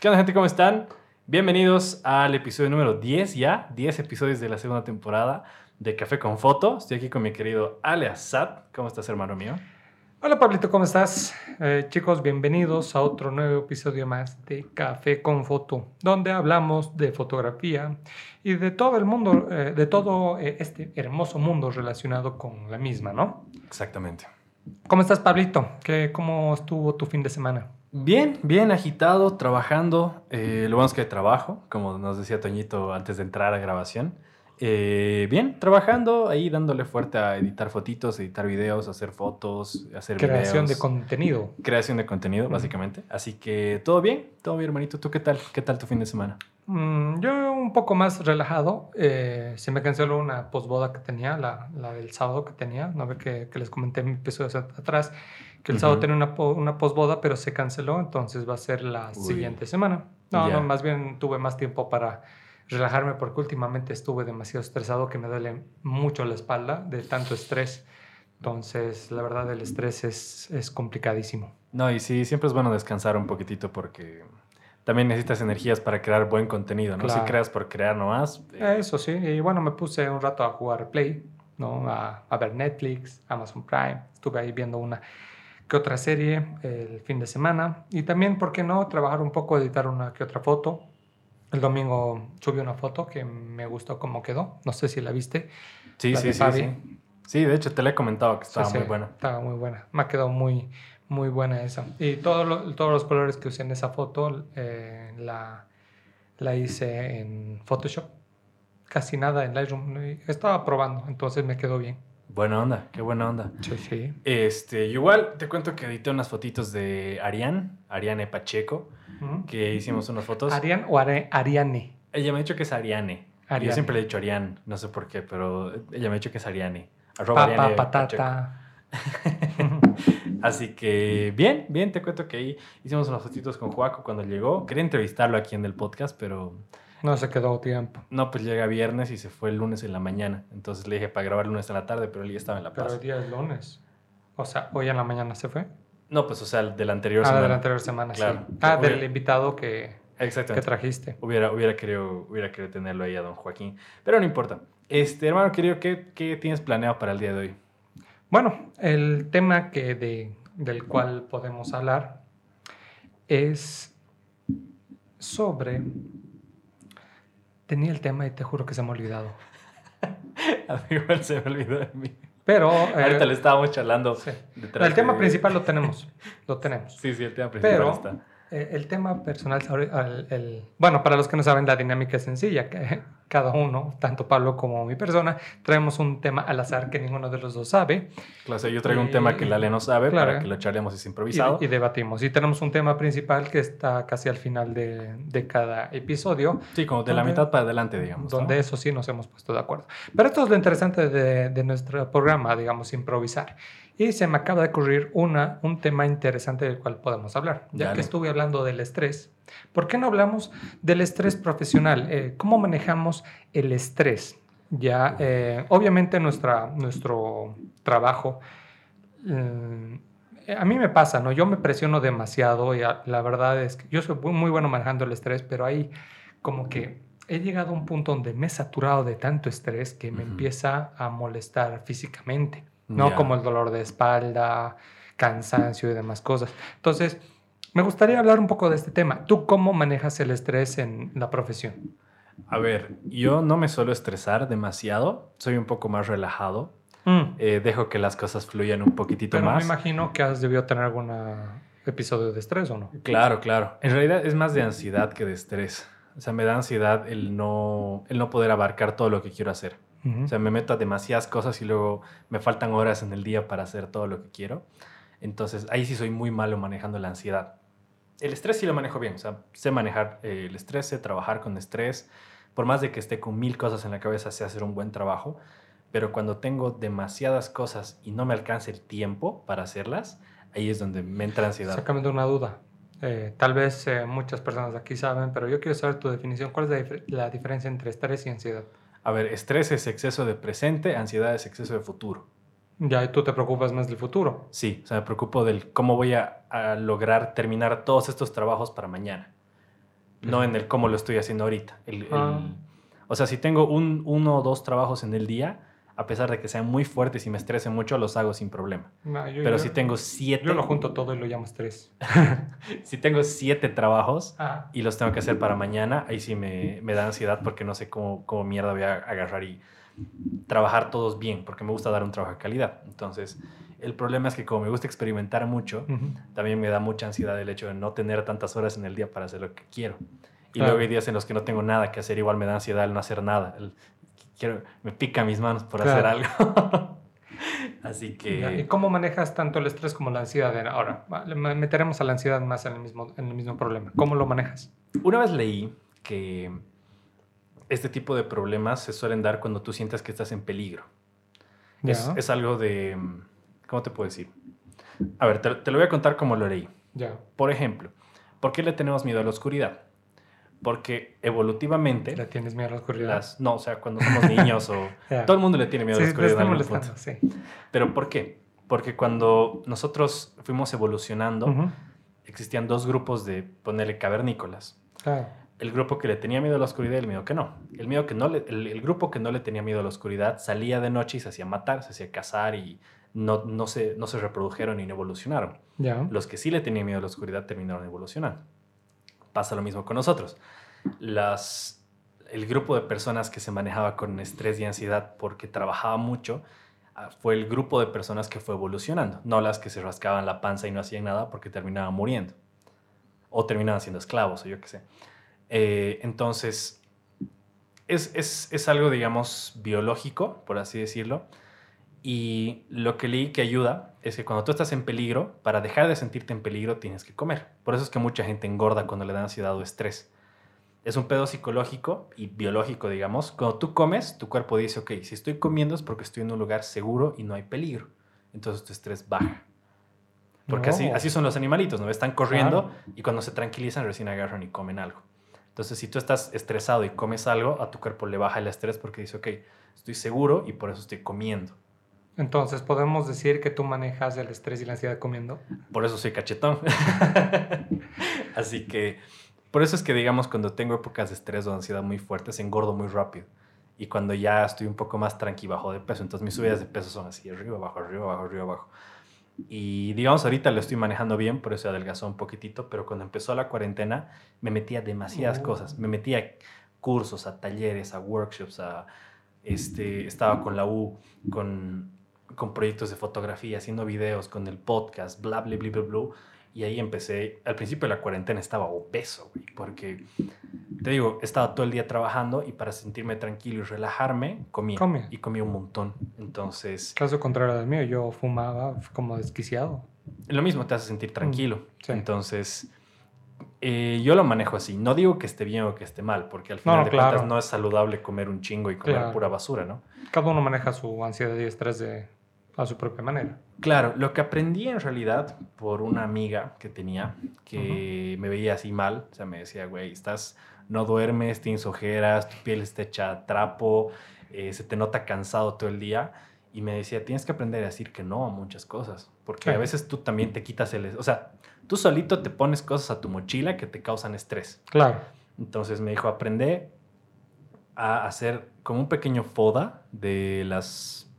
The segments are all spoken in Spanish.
¿Qué onda, gente? ¿Cómo están? Bienvenidos al episodio número 10 ya, 10 episodios de la segunda temporada de Café con Foto. Estoy aquí con mi querido Ale Assad. ¿Cómo estás, hermano mío? Hola Pablito, ¿cómo estás? Eh, chicos, bienvenidos a otro nuevo episodio más de Café con Foto, donde hablamos de fotografía y de todo el mundo, eh, de todo eh, este hermoso mundo relacionado con la misma, ¿no? Exactamente. ¿Cómo estás, Pablito? ¿Qué, ¿Cómo estuvo tu fin de semana? Bien, bien agitado, trabajando. Eh, lo bueno es que trabajo, como nos decía Toñito antes de entrar a grabación. Eh, bien, trabajando ahí dándole fuerte a editar fotitos, editar videos, hacer fotos, hacer Creación videos. de contenido. Creación de contenido, básicamente. Así que todo bien, todo bien, hermanito. ¿Tú qué tal? ¿Qué tal tu fin de semana? Mm, yo un poco más relajado. eh, se me canceló una posboda que tenía, la, la del sábado que tenía. No ve que, que les comenté en mi episodio atrás que el sábado Ujú. tenía una, po- una posboda, pero se canceló, entonces va a ser la Uy. siguiente semana. No, Ya. no, más bien tuve más tiempo para relajarme porque últimamente estuve demasiado estresado que me duele mucho la espalda de tanto estrés. Entonces, la verdad, el estrés es, es complicadísimo. No, y sí, siempre es bueno descansar un poquitito porque también necesitas energías para crear buen contenido, ¿no? Si Claro. creas por crear nomás. eh, Eso sí, y bueno, me puse un rato a jugar Play, ¿no? A, a ver Netflix, Amazon Prime. Estuve ahí viendo una que otra serie el fin de semana. Y también, ¿por qué no? Trabajar un poco, editar una que otra foto. El domingo subí una foto que me gustó cómo quedó. No sé si la viste. sí, la sí, sí, sí. Sí, de hecho te la he comentado que estaba Sí, muy sí, buena. Estaba muy buena. Me ha quedado muy, muy buena esa. Y todo lo- todos los colores que usé en esa foto eh, la, la hice en Photoshop. Casi nada en Lightroom. Estaba probando, entonces me quedó bien. Buena onda, qué buena onda. Sí, sí. Este, igual te cuento que edité unas fotitos de Ariane, Ariane Pacheco, que hicimos unas fotos. ¿Ariane o Are- Ariane? Ella me ha dicho que es Ariane. Yo siempre le he dicho Ariane, no sé por qué, pero ella me ha dicho que es Ariane. Arroba Papa, Ariane Pacheco. patata. Así que bien, bien, te cuento que ahí hicimos unas fotitos con Juaco cuando llegó. Quería entrevistarlo aquí en el podcast, pero No se quedó tiempo. no, pues llega viernes y se fue el lunes en la mañana. Entonces le dije para grabar el lunes en la tarde, pero él ya estaba en La Pero Paz. el día es lunes. O sea, hoy en la mañana se fue. No, pues o sea, el de la anterior Ah, de semana. la anterior semana, Claro. sí. Ah, del invitado que, que trajiste. Hubiera, hubiera, querido, hubiera querido tenerlo ahí a don Joaquín. Pero no importa. Este, hermano querido, ¿qué, qué tienes planeado para el día de hoy? Bueno, el tema que de, del cual podemos hablar es sobre... Tenía el tema y te juro que se me ha olvidado. A mí igual se me olvidó de mí. Pero eh, Ahorita le estábamos charlando. sí. el tema de- principal lo tenemos. Lo tenemos. Sí, sí, el tema principal Pero está. Eh, el tema personal, el, el- bueno, para los que no saben, la dinámica es sencilla. Que cada uno, tanto Pablo como mi persona, traemos un tema al azar que ninguno de los dos sabe Claro, o sea, yo traigo un tema que Lale no sabe claro. para que lo charlemos es improvisado. y debatimos. Y tenemos un tema principal que está casi al final de, de cada episodio, sí, como de la mitad para adelante, digamos. ¿no? donde eso sí nos hemos puesto de acuerdo. Pero esto es lo interesante de, de nuestro programa, digamos, improvisar. Y se me acaba de ocurrir una, un tema interesante del cual podemos hablar. Ya Dale. que estuve hablando del estrés, ¿por qué no hablamos del estrés profesional? Eh, ¿Cómo manejamos el estrés? Ya, eh, obviamente nuestra, nuestro trabajo, eh, a mí me pasa, ¿no? Yo me presiono demasiado y a- la verdad es que yo soy muy, bueno manejando el estrés, pero ahí como que he llegado a un punto donde me he saturado de tanto estrés que me empieza a molestar físicamente, ¿no? Como el dolor de espalda, cansancio y demás cosas. Entonces, me gustaría hablar un poco de este tema. ¿Tú cómo manejas el estrés en la profesión? A ver, yo no me suelo estresar demasiado, soy un poco más relajado, Mm, eh, dejo que las cosas fluyan un poquitito Pero me más. imagino que has debido tener algún episodio de estrés o no. Claro, claro. En realidad es más de ansiedad que de estrés. O sea, me da ansiedad el no, el no poder abarcar todo lo que quiero hacer. Ujú. O sea, me meto a demasiadas cosas y luego me faltan horas en el día para hacer todo lo que quiero. Entonces, ahí sí soy muy malo manejando la ansiedad. El estrés sí lo manejo bien. O sea, sé manejar eh, el estrés, sé trabajar con estrés. Por más de que esté con mil cosas en la cabeza, sé hacer un buen trabajo. Pero cuando tengo demasiadas cosas y no me alcanza el tiempo para hacerlas, ahí es donde me entra ansiedad. Sácame de una duda. Eh, tal vez eh, muchas personas aquí saben, pero yo quiero saber tu definición. ¿Cuál es la, dif- la diferencia entre estrés y ansiedad? A ver, estrés es exceso de presente, ansiedad es exceso de futuro. Ya y tú te preocupas más del futuro. Sí, o sea, me preocupo del cómo voy a, a lograr terminar todos estos trabajos para mañana. no en el cómo lo estoy haciendo ahorita. El- el- Ah. o sea, si tengo un, uno o dos trabajos en el día, a pesar de que sean muy fuertes y me estresen mucho, los hago sin problema. No, yo- Pero yo- si tengo siete, Yo lo junto todo y lo llamo estrés. si tengo siete trabajos y los tengo que hacer para mañana, ahí sí me, me da ansiedad porque no sé cómo, cómo mierda voy a agarrar y trabajar todos bien, porque me gusta dar un trabajo de calidad. Entonces, el problema es que como me gusta experimentar mucho, también me da mucha ansiedad el hecho de no tener tantas horas en el día para hacer lo que quiero. Y Claro. luego hay días en los que no tengo nada que hacer, igual me da ansiedad el no hacer nada. El- quiero, me pica mis manos por Claro. hacer algo. Así Ya, ¿Y que, cómo manejas tanto el estrés como la ansiedad? Ahora, meteremos a la ansiedad más en el mismo, en el mismo problema. ¿Cómo lo manejas? una vez leí que este tipo de problemas se suelen dar cuando tú sientes que estás en peligro. Es, es algo de... ¿Cómo te puedo decir? A ver, te, te lo voy a contar como lo leí. ya. Por ejemplo, ¿por qué le tenemos miedo a la oscuridad? Porque evolutivamente... ¿Le tienes miedo a la oscuridad? Las, no, o sea, cuando somos niños o... Ya. Todo el mundo le tiene miedo sí, a la oscuridad. en algún punto. sí. Pero ¿por qué? Porque cuando nosotros fuimos evolucionando, Ujú, existían dos grupos de, ponerle, cavernícolas. Claro. El grupo que le tenía miedo a la oscuridad y el miedo que no. El, miedo que no le- el, el grupo que no le tenía miedo a la oscuridad salía de noche y se hacía matar, se hacía cazar y no, no, se, no se reprodujeron y no evolucionaron. Ya. Los que sí le tenían miedo a la oscuridad terminaron evolucionando. Pasa lo mismo con nosotros. Las, el grupo de personas que se manejaba con estrés y ansiedad porque trabajaba mucho ah, fue el grupo de personas que fue evolucionando, no las que se rascaban la panza y no hacían nada porque terminaban muriendo o terminaban siendo esclavos o yo qué sé. Eh, entonces, es, es, es algo, digamos, biológico, por así decirlo. Y lo que leí que ayuda es que cuando tú estás en peligro, para dejar de sentirte en peligro tienes que comer. Por eso es que mucha gente engorda cuando le da ansiedad o estrés. Es un pedo psicológico y biológico, digamos. Cuando tú comes, tu cuerpo dice, ok, si estoy comiendo es porque estoy en un lugar seguro y no hay peligro. Entonces tu estrés baja. Porque así, No. así son los animalitos, ¿no? Están corriendo y cuando se tranquilizan recién agarran y comen algo. Entonces, si tú estás estresado y comes algo, a tu cuerpo le baja el estrés porque dice, ok, estoy seguro y por eso estoy comiendo. Entonces, ¿podemos decir que tú manejas el estrés y la ansiedad comiendo? Por eso soy cachetón. Así que, por eso es que, digamos, cuando tengo épocas de estrés o ansiedad muy fuertes, engordo muy rápido. Y cuando ya estoy un poco más tranqui, bajo de peso. Entonces, mis subidas de peso son así, arriba, abajo, arriba, abajo, arriba, abajo. Y, digamos, ahorita lo estoy manejando bien, por eso adelgazó un poquitito. Pero cuando empezó la cuarentena, me metía demasiadas Oh. cosas. Me metía a cursos, a talleres, a workshops, a... Este, estaba con la U, con, con proyectos de fotografía, haciendo videos, con el podcast, bla, bla, bla, bla, bla. Y ahí empecé, al principio de la cuarentena estaba obeso, güey, porque, te digo, estaba todo el día trabajando y para sentirme tranquilo y relajarme, comía. Comía. Y comía un montón. Entonces, Caso contrario del mío, yo fumaba como desquiciado. lo mismo te hace sentir tranquilo. Mm, sí. Entonces, eh, yo lo manejo así. No digo que esté bien o que esté mal, porque al final no, de claro. cuentas no es saludable comer un chingo y comer Claro. pura basura, ¿no? Cada uno maneja su ansiedad y estrés de, a su propia manera. Claro, lo que aprendí en realidad por una amiga que tenía que me veía así mal, o sea, me decía, güey, estás, no duermes, tienes ojeras, tu piel está hecha trapo, eh, se te nota cansado todo el día. Y me decía, tienes que aprender a decir que no a muchas cosas, porque a veces tú también te quitas el... O sea, tú solito te pones cosas a tu mochila que te causan estrés. Claro. Entonces me dijo, aprende a hacer como un pequeño foda de las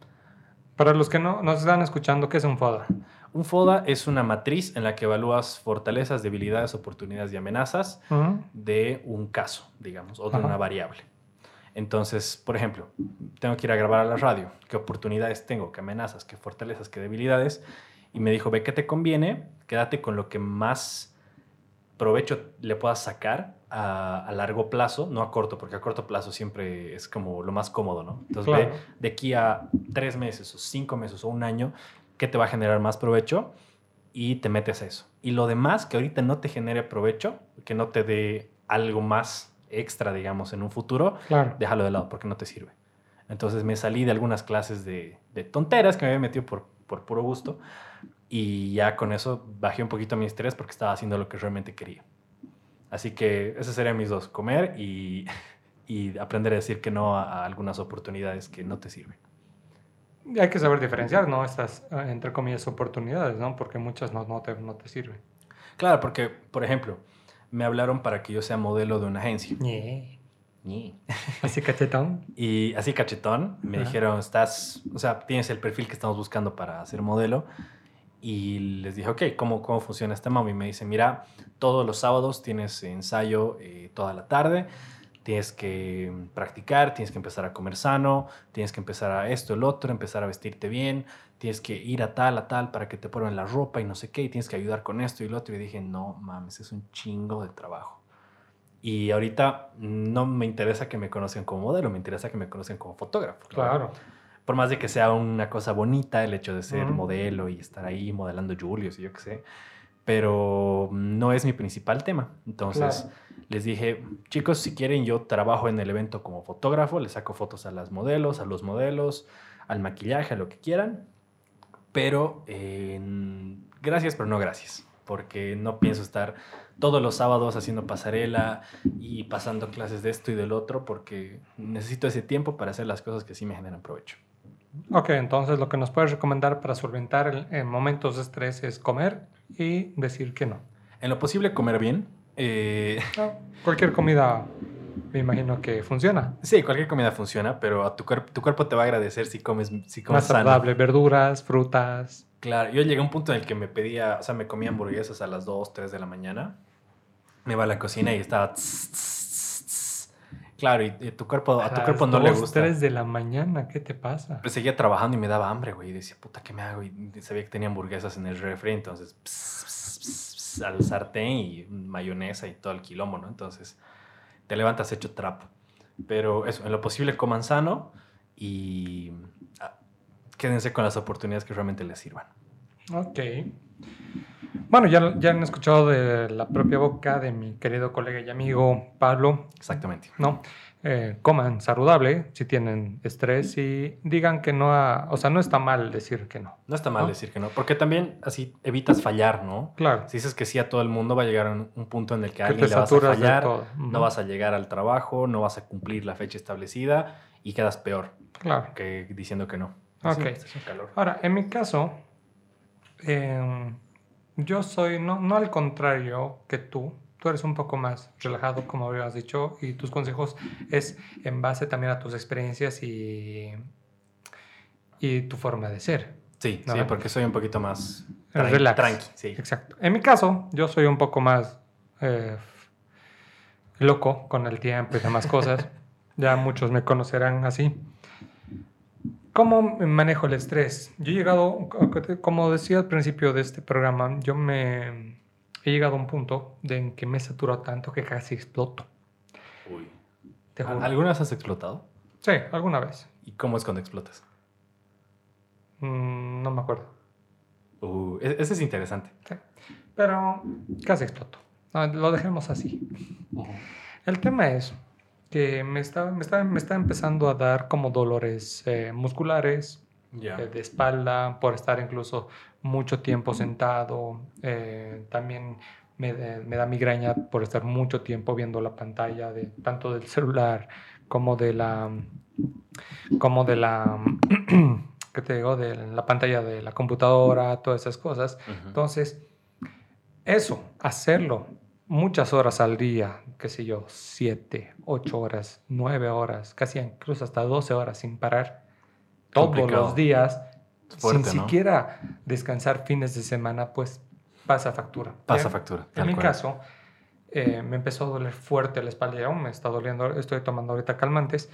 Para los que no nos están escuchando, ¿qué es un FODA? Un FODA es una matriz en la que evalúas fortalezas, debilidades, oportunidades y amenazas de un caso, digamos, o de Ajá. una variable. Entonces, por ejemplo, tengo que ir a grabar a la radio. ¿Qué oportunidades tengo? ¿Qué amenazas? ¿Qué fortalezas? ¿Qué debilidades? Y me dijo, ve qué te conviene, quédate con lo que más provecho le puedas sacar a, a largo plazo, no a corto, porque a corto plazo siempre es como lo más cómodo, ¿no? Entonces, Claro. ve de aquí a tres meses o cinco meses o un año, ¿qué te va a generar más provecho? Y te metes a eso. Y lo demás que ahorita no te genere provecho, que no te dé algo más extra, digamos, en un futuro, Claro. déjalo de lado porque no te sirve. Entonces me salí de algunas clases de, de tonteras que me había metido por, por puro gusto y ya con eso bajé un poquito mi estrés porque estaba haciendo lo que realmente quería. Así que esos serían mis dos, comer y, y aprender a decir que no a, a algunas oportunidades que no te sirven. Hay que saber diferenciar, ¿no? Estas, eh, entre comillas, oportunidades, ¿no? Porque muchas no, no, te, no te sirven. Claro, porque, por ejemplo, me hablaron para que yo sea modelo de una agencia. Ñe. Ñe. Así cachetón. Y así cachetón, me dijeron, estás, o sea, tienes el perfil que estamos buscando para ser modelo. Y les dije, ok, ¿cómo, cómo funciona esta mami? Y me dice, mira, todos los sábados tienes ensayo eh, toda la tarde, tienes que practicar, tienes que empezar a comer sano, tienes que empezar a esto, el otro, empezar a vestirte bien, tienes que ir a tal, a tal para que te prueben la ropa y no sé qué, y tienes que ayudar con esto y lo otro. Y dije, no mames, es un chingo de trabajo. Y ahorita no me interesa que me conozcan como modelo, me interesa que me conozcan como fotógrafo. Claro. Por más de que sea una cosa bonita el hecho de ser modelo y estar ahí modelando Julius y yo qué sé, pero no es mi principal tema. Entonces Claro. les dije, chicos, si quieren yo trabajo en el evento como fotógrafo, les saco fotos a las modelos, a los modelos, al maquillaje, a lo que quieran, pero eh, gracias, pero no gracias, porque no pienso estar todos los sábados haciendo pasarela y pasando clases de esto y del otro, porque necesito ese tiempo para hacer las cosas que sí me generan provecho. Ok, entonces lo que nos puedes recomendar para solventar el- en momentos de estrés es comer y decir que no. En lo posible, comer bien. eh, Ah, Cualquier comida me imagino que funciona. sí, cualquier comida funciona, pero a tu, cuerp- tu cuerpo te va a agradecer si comes, si comes Más sano. saludable, verduras, frutas. Claro, yo llegué a un punto en el que me pedía, o sea, me comía hamburguesas a las 2, 3 de la mañana. Me iba a la cocina y estaba... tss. Claro, y, y tu cuerpo, a tu las cuerpo no le dos, gusta. 3 de la mañana, ¿qué te pasa? Pues seguía trabajando y me daba hambre, güey. Y decía, puta, ¿qué me hago? Y sabía que tenía hamburguesas en el refri, entonces pss, pss, pss, al sartén y mayonesa y todo el quilombo, ¿no? Entonces te levantas hecho trapo. Pero eso, en lo posible coman sano y ah, quédense con las oportunidades que realmente les sirvan. Ok. Bueno, ya, ya han escuchado de la propia boca de mi querido colega y amigo Pablo, Exactamente. ¿no? Eh, coman saludable si tienen estrés y digan que no, a- o sea, no está mal decir que no. No está mal ¿No? decir que no, porque también así evitas fallar, ¿no? Claro. Si dices que sí a todo el mundo, va a llegar un, un punto en el que, Que a alguien le vas a fallar, no vas a llegar al trabajo, no vas a cumplir la fecha establecida y quedas peor Claro. que diciendo que no. Ok. Sí, es un calor. Ahora, en mi caso, em, yo soy, no, no al contrario que tú, tú eres un poco más relajado, como habías dicho, y tus consejos es en base también a tus experiencias y, y tu forma de ser. Sí, ¿No? sí, porque soy un poquito más relax. tranqui. Sí. Exacto. En mi caso, yo soy un poco más eh, loco con el tiempo y demás cosas. ya muchos me conocerán así. ¿Cómo manejo el estrés? Yo he llegado, como decía al principio de este programa, yo me he llegado a un punto de en que me saturo tanto que casi exploto. Uy. Te juro. ¿Alguna vez has explotado? Sí, alguna vez. ¿Y cómo es cuando explotas? Mm, no me acuerdo. Uh, e- ese es interesante. Sí. Pero casi exploto. No, lo dejemos así. El tema es que me está, me está, me está empezando a dar como dolores eh, musculares, eh, de espalda, por estar incluso mucho tiempo sentado. eh, también me, da migraña por estar mucho tiempo viendo la pantalla, de, tanto del celular como de la... como de la... ¿Qué te digo? De la pantalla de la computadora, todas esas cosas. Entonces, eso, hacerlo muchas horas al día, qué sé yo, siete, ocho horas, nueve horas, casi incluso hasta 12 horas sin parar, todos los días, Fuerte, sin ¿no? siquiera descansar fines de semana, pues pasa factura. Pasa factura. En mi cual. caso, eh, me empezó a doler fuerte la espalda, y aún me está doliendo, estoy tomando ahorita calmantes,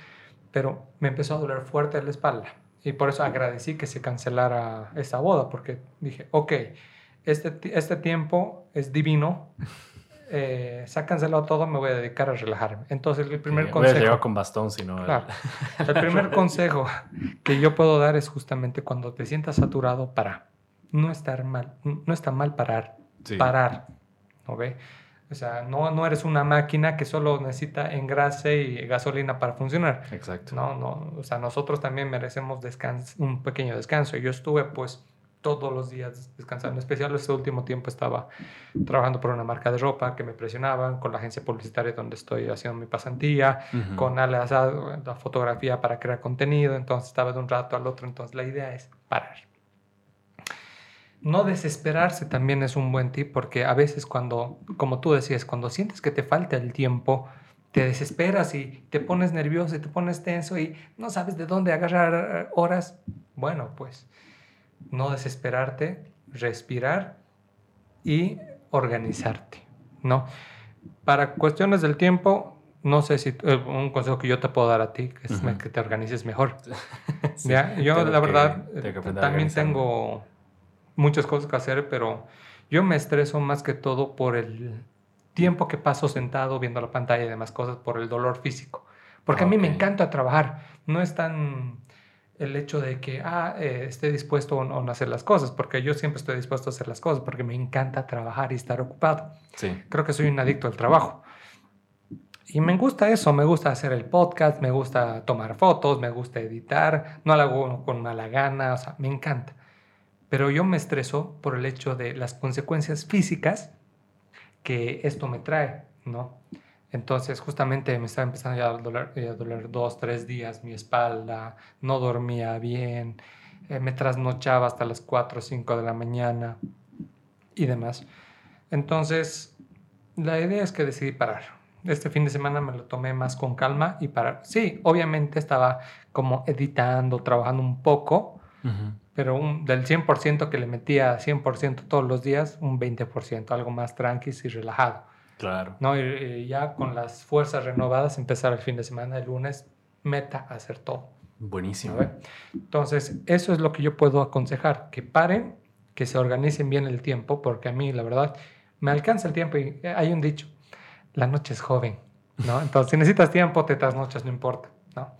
pero me empezó a doler fuerte la espalda. Y por eso agradecí que se cancelara esa boda, porque dije, ok, este, este tiempo es divino, eh, todo, me voy a dedicar a relajarme. Entonces el primer Sí, hubiera llegado consejo... con bastón, si no. Claro. El primer consejo que yo puedo dar es justamente cuando te sientas saturado, para. No estar mal, no está mal parar, Sí. parar, ¿no ve? O sea, no, no eres una máquina que solo necesita engrase y gasolina para funcionar. Exacto. No, no, o sea, nosotros también merecemos descans- un pequeño descanso. Yo estuve pues todos los días descansando, en especial este último tiempo estaba trabajando por una marca de ropa que me presionaban, con la agencia publicitaria donde estoy haciendo mi pasantía, con Ale Azad, la fotografía para crear contenido, entonces estaba de un rato al otro, entonces la idea es parar. no desesperarse también es un buen tip porque a veces cuando, como tú decías, cuando sientes que te falta el tiempo, te desesperas y te pones nervioso y te pones tenso y no sabes de dónde agarrar horas. Bueno, pues no desesperarte, respirar y organizarte, ¿no? Para cuestiones del tiempo, no sé si eh, un consejo que yo te puedo dar a ti, que es que te organices mejor. ¿Ya? Yo la verdad también tengo muchas cosas que hacer, pero yo me estreso más que todo por el tiempo que paso sentado viendo la pantalla y demás cosas, por el dolor físico. Porque a mí me encanta trabajar. No es tan el hecho de que ah, eh, esté dispuesto a no hacer las cosas, porque yo siempre estoy dispuesto a hacer las cosas, porque me encanta trabajar y estar ocupado. Sí. Creo que soy un adicto al trabajo. Y me gusta eso, me gusta hacer el podcast, me gusta tomar fotos, me gusta editar, no lo hago con mala gana, o sea, me encanta. Pero yo me estreso por el hecho de las consecuencias físicas que esto me trae, ¿no? Entonces justamente me estaba empezando ya a doler, a doler dos, tres días mi espalda, no dormía bien, eh, me trasnochaba hasta las 4 o 5 de la mañana y demás. Entonces, la idea es que decidí parar. Este fin de semana me lo tomé más con calma y parar. Sí, obviamente estaba como editando, trabajando un poco, pero un, del 100% que le metía 100% todos los días, un 20%, algo más tranqui y relajado. Claro. ¿no? Y, ya con las fuerzas renovadas, empezar el fin de semana, el lunes, meta a hacer todo. Buenísimo. Entonces, eso es lo que yo puedo aconsejar, que paren, que se organicen bien el tiempo, porque a mí, la verdad, me alcanza el tiempo y eh, hay un dicho, la noche es joven, ¿no? Entonces, si necesitas tiempo, te noches, no importa, ¿no?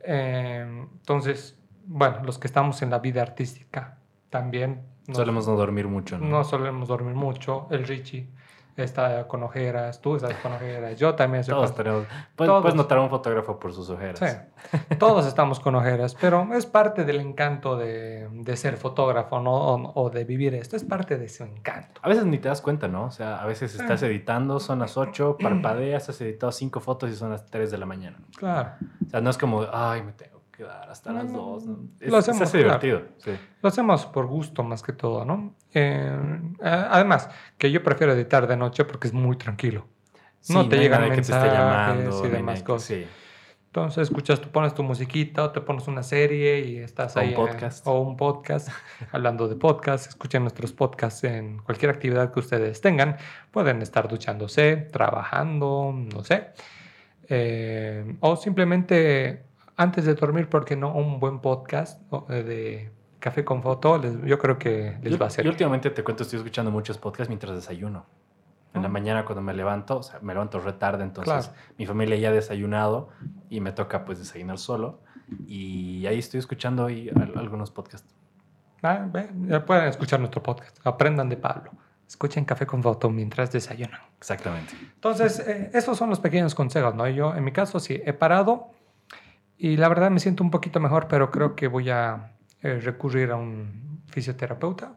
Eh, entonces, bueno, los que estamos en la vida artística también. solemos no dormir mucho, ¿no? No solemos dormir mucho. El Richie está con ojeras, tú estás con ojeras, yo también estoy Todos tenemos. Puedes, notar a un fotógrafo por sus ojeras. Sí, todos estamos con ojeras, pero es parte del encanto de, de ser fotógrafo ¿no? O, o, de vivir esto, es parte de su encanto. A veces ni te das cuenta, ¿no? O sea, a veces estás editando, son las 8, parpadeas, has editado 5 fotos y son las 3 de la mañana. Claro. O sea, no es como, ay, me tengo quedar hasta las dos. lo hacemos, divertido. Lo hacemos por gusto más que todo, ¿no? Eh, además, que yo prefiero editar de noche porque es muy tranquilo. no te llegan mensajes llamando, y demás cosas. Entonces escuchas, tú pones tu musiquita o te pones una serie y estás ahí. Un podcast. o un podcast. hablando de podcast, escuchen nuestros podcasts en cualquier actividad que ustedes tengan. Pueden estar duchándose, trabajando, no sé. Eh, o simplemente antes de dormir, porque no un buen podcast eh, de café con foto? yo creo que les va a servir. Yo últimamente te cuento, estoy escuchando muchos podcasts mientras desayuno. En la ah. mañana cuando me levanto, o sea, me levanto retarde, entonces mi familia ya ha desayunado y me toca pues desayunar solo. Y ahí estoy escuchando ahí algunos podcasts. Ah, ya pueden escuchar nuestro podcast. Aprendan de Pablo. Escuchen Café con Foto mientras desayunan. Exactamente. Entonces, eh, esos son los pequeños consejos, ¿no? Yo, en mi caso, sí, he parado y la verdad me siento un poquito mejor, pero creo que voy a eh, recurrir a un fisioterapeuta.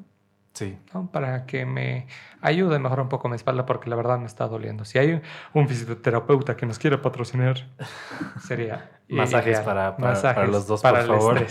Sí. Para que me ayude a mejorar un poco mi espalda, porque la verdad me está doliendo. Si hay un fisioterapeuta que nos quiera patrocinar, sería. Masajes, para, para, los dos, por favor.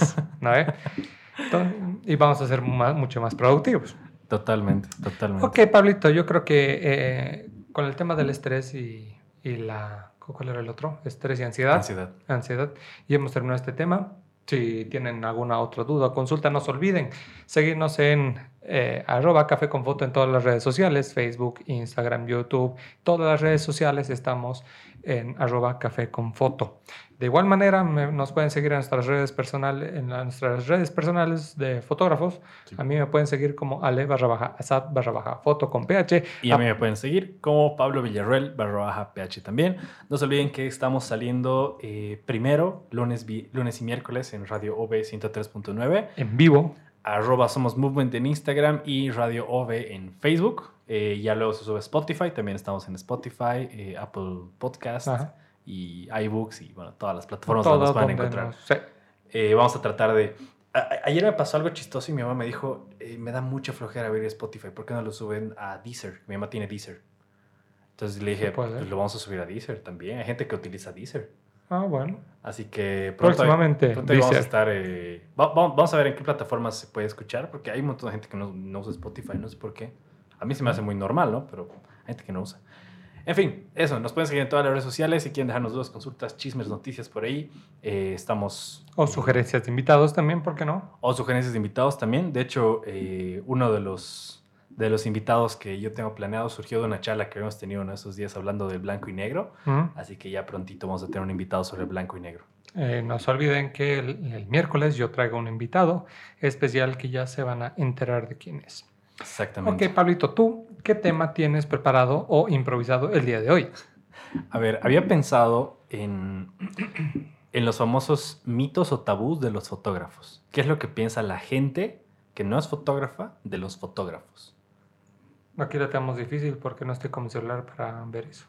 y vamos a ser mucho más productivos. Totalmente, totalmente. Ok, Pablito, yo creo que eh, con el tema del estrés y, y la ¿Cuál era el otro? Estrés y ansiedad. Ansiedad. Ansiedad. Y hemos terminado este tema. Si tienen alguna otra duda o consulta, no se olviden seguirnos en eh, arroba café con foto en todas las redes sociales, Facebook, Instagram, YouTube, todas las redes sociales estamos en arroba café con foto. De igual manera, nos pueden seguir en nuestras redes personales, en nuestras redes personales de fotógrafos. A mí me pueden seguir como ale barra baja asad barra baja foto con ph. Y a mí me pueden seguir como Pablo Villarreal barra baja ph también. No se olviden que estamos saliendo eh, primero, lunes, lunes y miércoles en Radio OV 103.9. En vivo. Arroba Somos Movement en Instagram y Radio OV en Facebook. Eh, ya luego se sube Spotify, también estamos en Spotify, eh, Apple Podcasts y iBooks y bueno, todas las plataformas donde nos van a encontrar. Eh, vamos a tratar de... ayer me pasó algo chistoso y mi mamá me dijo, eh, me da mucha flojera ver Spotify, ¿por qué no lo suben a Deezer? Mi mamá tiene Deezer. Entonces le dije, pues lo vamos a subir a Deezer también. Hay gente que utiliza Deezer. Ah, bueno. Así que pronto, Próximamente, pronto vamos a estar. eh, va- va- vamos a ver en qué plataformas se puede escuchar, porque hay un montón de gente que no, no usa Spotify, no sé por qué. A mí se me hace muy normal, ¿no? Pero hay gente que no usa. En fin, eso, nos pueden seguir en todas las redes sociales. Si quieren dejarnos dudas, consultas, chismes, noticias por ahí, eh, estamos. O sugerencias de invitados también, ¿por qué no? O sugerencias de invitados también. De hecho, eh, uno de los, de los invitados que yo tengo planeado surgió de una charla que hemos tenido en esos días hablando del blanco y negro. Así que ya prontito vamos a tener un invitado sobre el blanco y negro. Eh, no se olviden que el, el miércoles yo traigo un invitado especial que ya se van a enterar de quién es. Exactamente. Ok, Pablito, ¿tú qué tema tienes preparado o improvisado el día de hoy? A ver, había pensado en, en los famosos mitos o tabús de los fotógrafos. ¿Qué es lo que piensa la gente que no es fotógrafa de los fotógrafos? Aquí la tenemos difícil porque no estoy con mi celular para ver eso.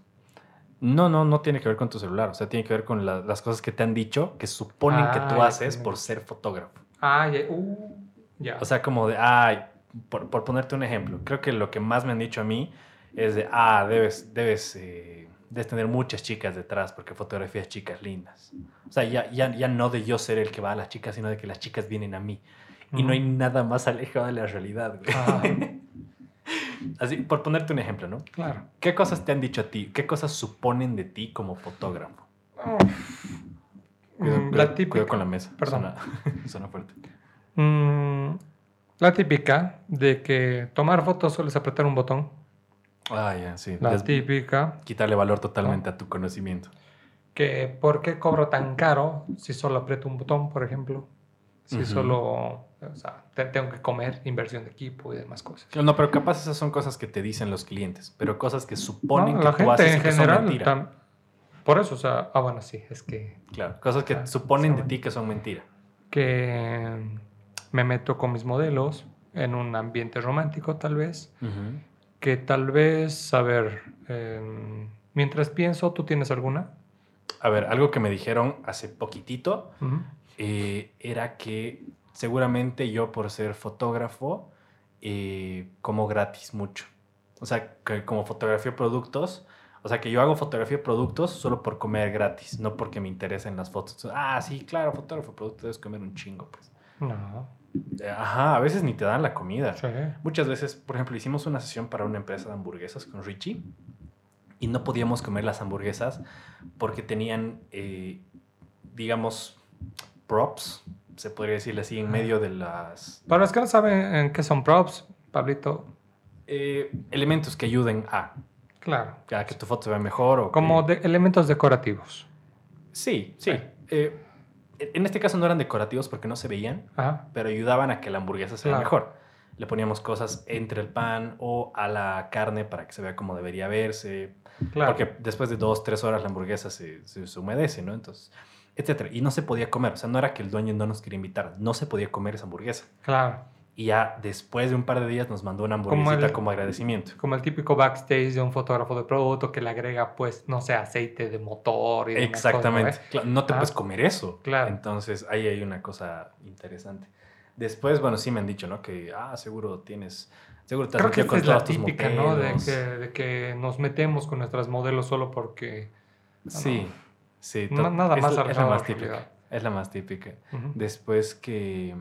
No, no, no tiene que ver con tu celular. O sea, tiene que ver con la- las cosas que te han dicho que suponen que Ah, tú ya haces por ser fotógrafo. Ah, ya. uh, ya. O sea, como de, ay, por, por ponerte un ejemplo, creo que lo que más me han dicho a mí es de, ah, debes, debes, eh, debes tener muchas chicas detrás porque fotografías chicas lindas. O sea, ya, ya, ya no de yo ser el que va a las chicas, sino de que las chicas vienen a mí. Y no hay nada más alejado de la realidad, güey. Ah, Así, por ponerte un ejemplo, ¿no? claro. ¿Qué cosas te han dicho a ti? ¿Qué cosas suponen de ti como fotógrafo? Cuidado, Mm, cuidado- la típica. cuidado con la mesa. Perdón. Suena, suena fuerte. Mm, la típica de que tomar fotos solo es apretar un botón. Ah, ya, sí. La típica quitarle valor totalmente a tu conocimiento. que ¿por qué cobro tan caro si solo aprieto un botón, por ejemplo? Si solo, o sea, te- tengo que comer, inversión de equipo y demás cosas. No, pero capaz esas son cosas que te dicen los clientes, pero cosas que suponen No, que la tú gente haces en que son general, mentira. tam- por eso, o sea, ah, bueno, sí, es que, Claro, cosas que Ah, suponen de ti que son mentira. que me meto con mis modelos en un ambiente romántico, tal vez, que tal vez, a ver, em, mientras pienso, ¿tú tienes alguna? A ver, algo que me dijeron hace poquitito eh, era que seguramente yo por ser fotógrafo eh, como gratis mucho. O sea, que como fotografía productos, o sea, que yo hago fotografía de productos solo por comer gratis, no porque me interesen las fotos. Ah, sí, claro, fotógrafo de productos debes comer un chingo, pues. No, Ajá, a veces ni te dan la comida. sí. Muchas veces, por ejemplo, hicimos una sesión para una empresa de hamburguesas con Richie y no podíamos comer las hamburguesas porque tenían, eh, digamos, props, se podría decirle así, en medio de las Para los que no saben en qué son props, Pablito, eh, elementos que ayuden a, claro, a que tu foto se vea mejor. O que- como de elementos decorativos. Sí, sí. Eh, en este caso no eran decorativos porque no se veían, Ajá. pero ayudaban a que la hamburguesa se vea Claro. mejor. Le poníamos cosas entre el pan o a la carne para que se vea como debería verse. Claro. Porque después de dos, tres horas la hamburguesa se, se- se humedece, ¿no? Entonces, etcétera. Y no se podía comer. O sea, no era que el dueño no nos quería invitar. No se podía comer esa hamburguesa. Claro. Y ya después de un par de días nos mandó una hamburguesita como, el- agradecimiento. Como el típico backstage de un fotógrafo de producto que le agrega, pues, no sé, aceite de motor y cosas, ¿no Exactamente. ves? Claro, no te Ah. puedes comer eso. Claro. Entonces, ahí hay una cosa interesante. Después, bueno, sí me han dicho, ¿no? Que, ah, seguro tienes... Seguro te has Creo que con es la todos tus típica, ¿no? De que, de que nos metemos con nuestras modelos solo porque... Sí, sí. No, to- nada es más la- es la más la típica. Es la más típica. Ujú. Después que...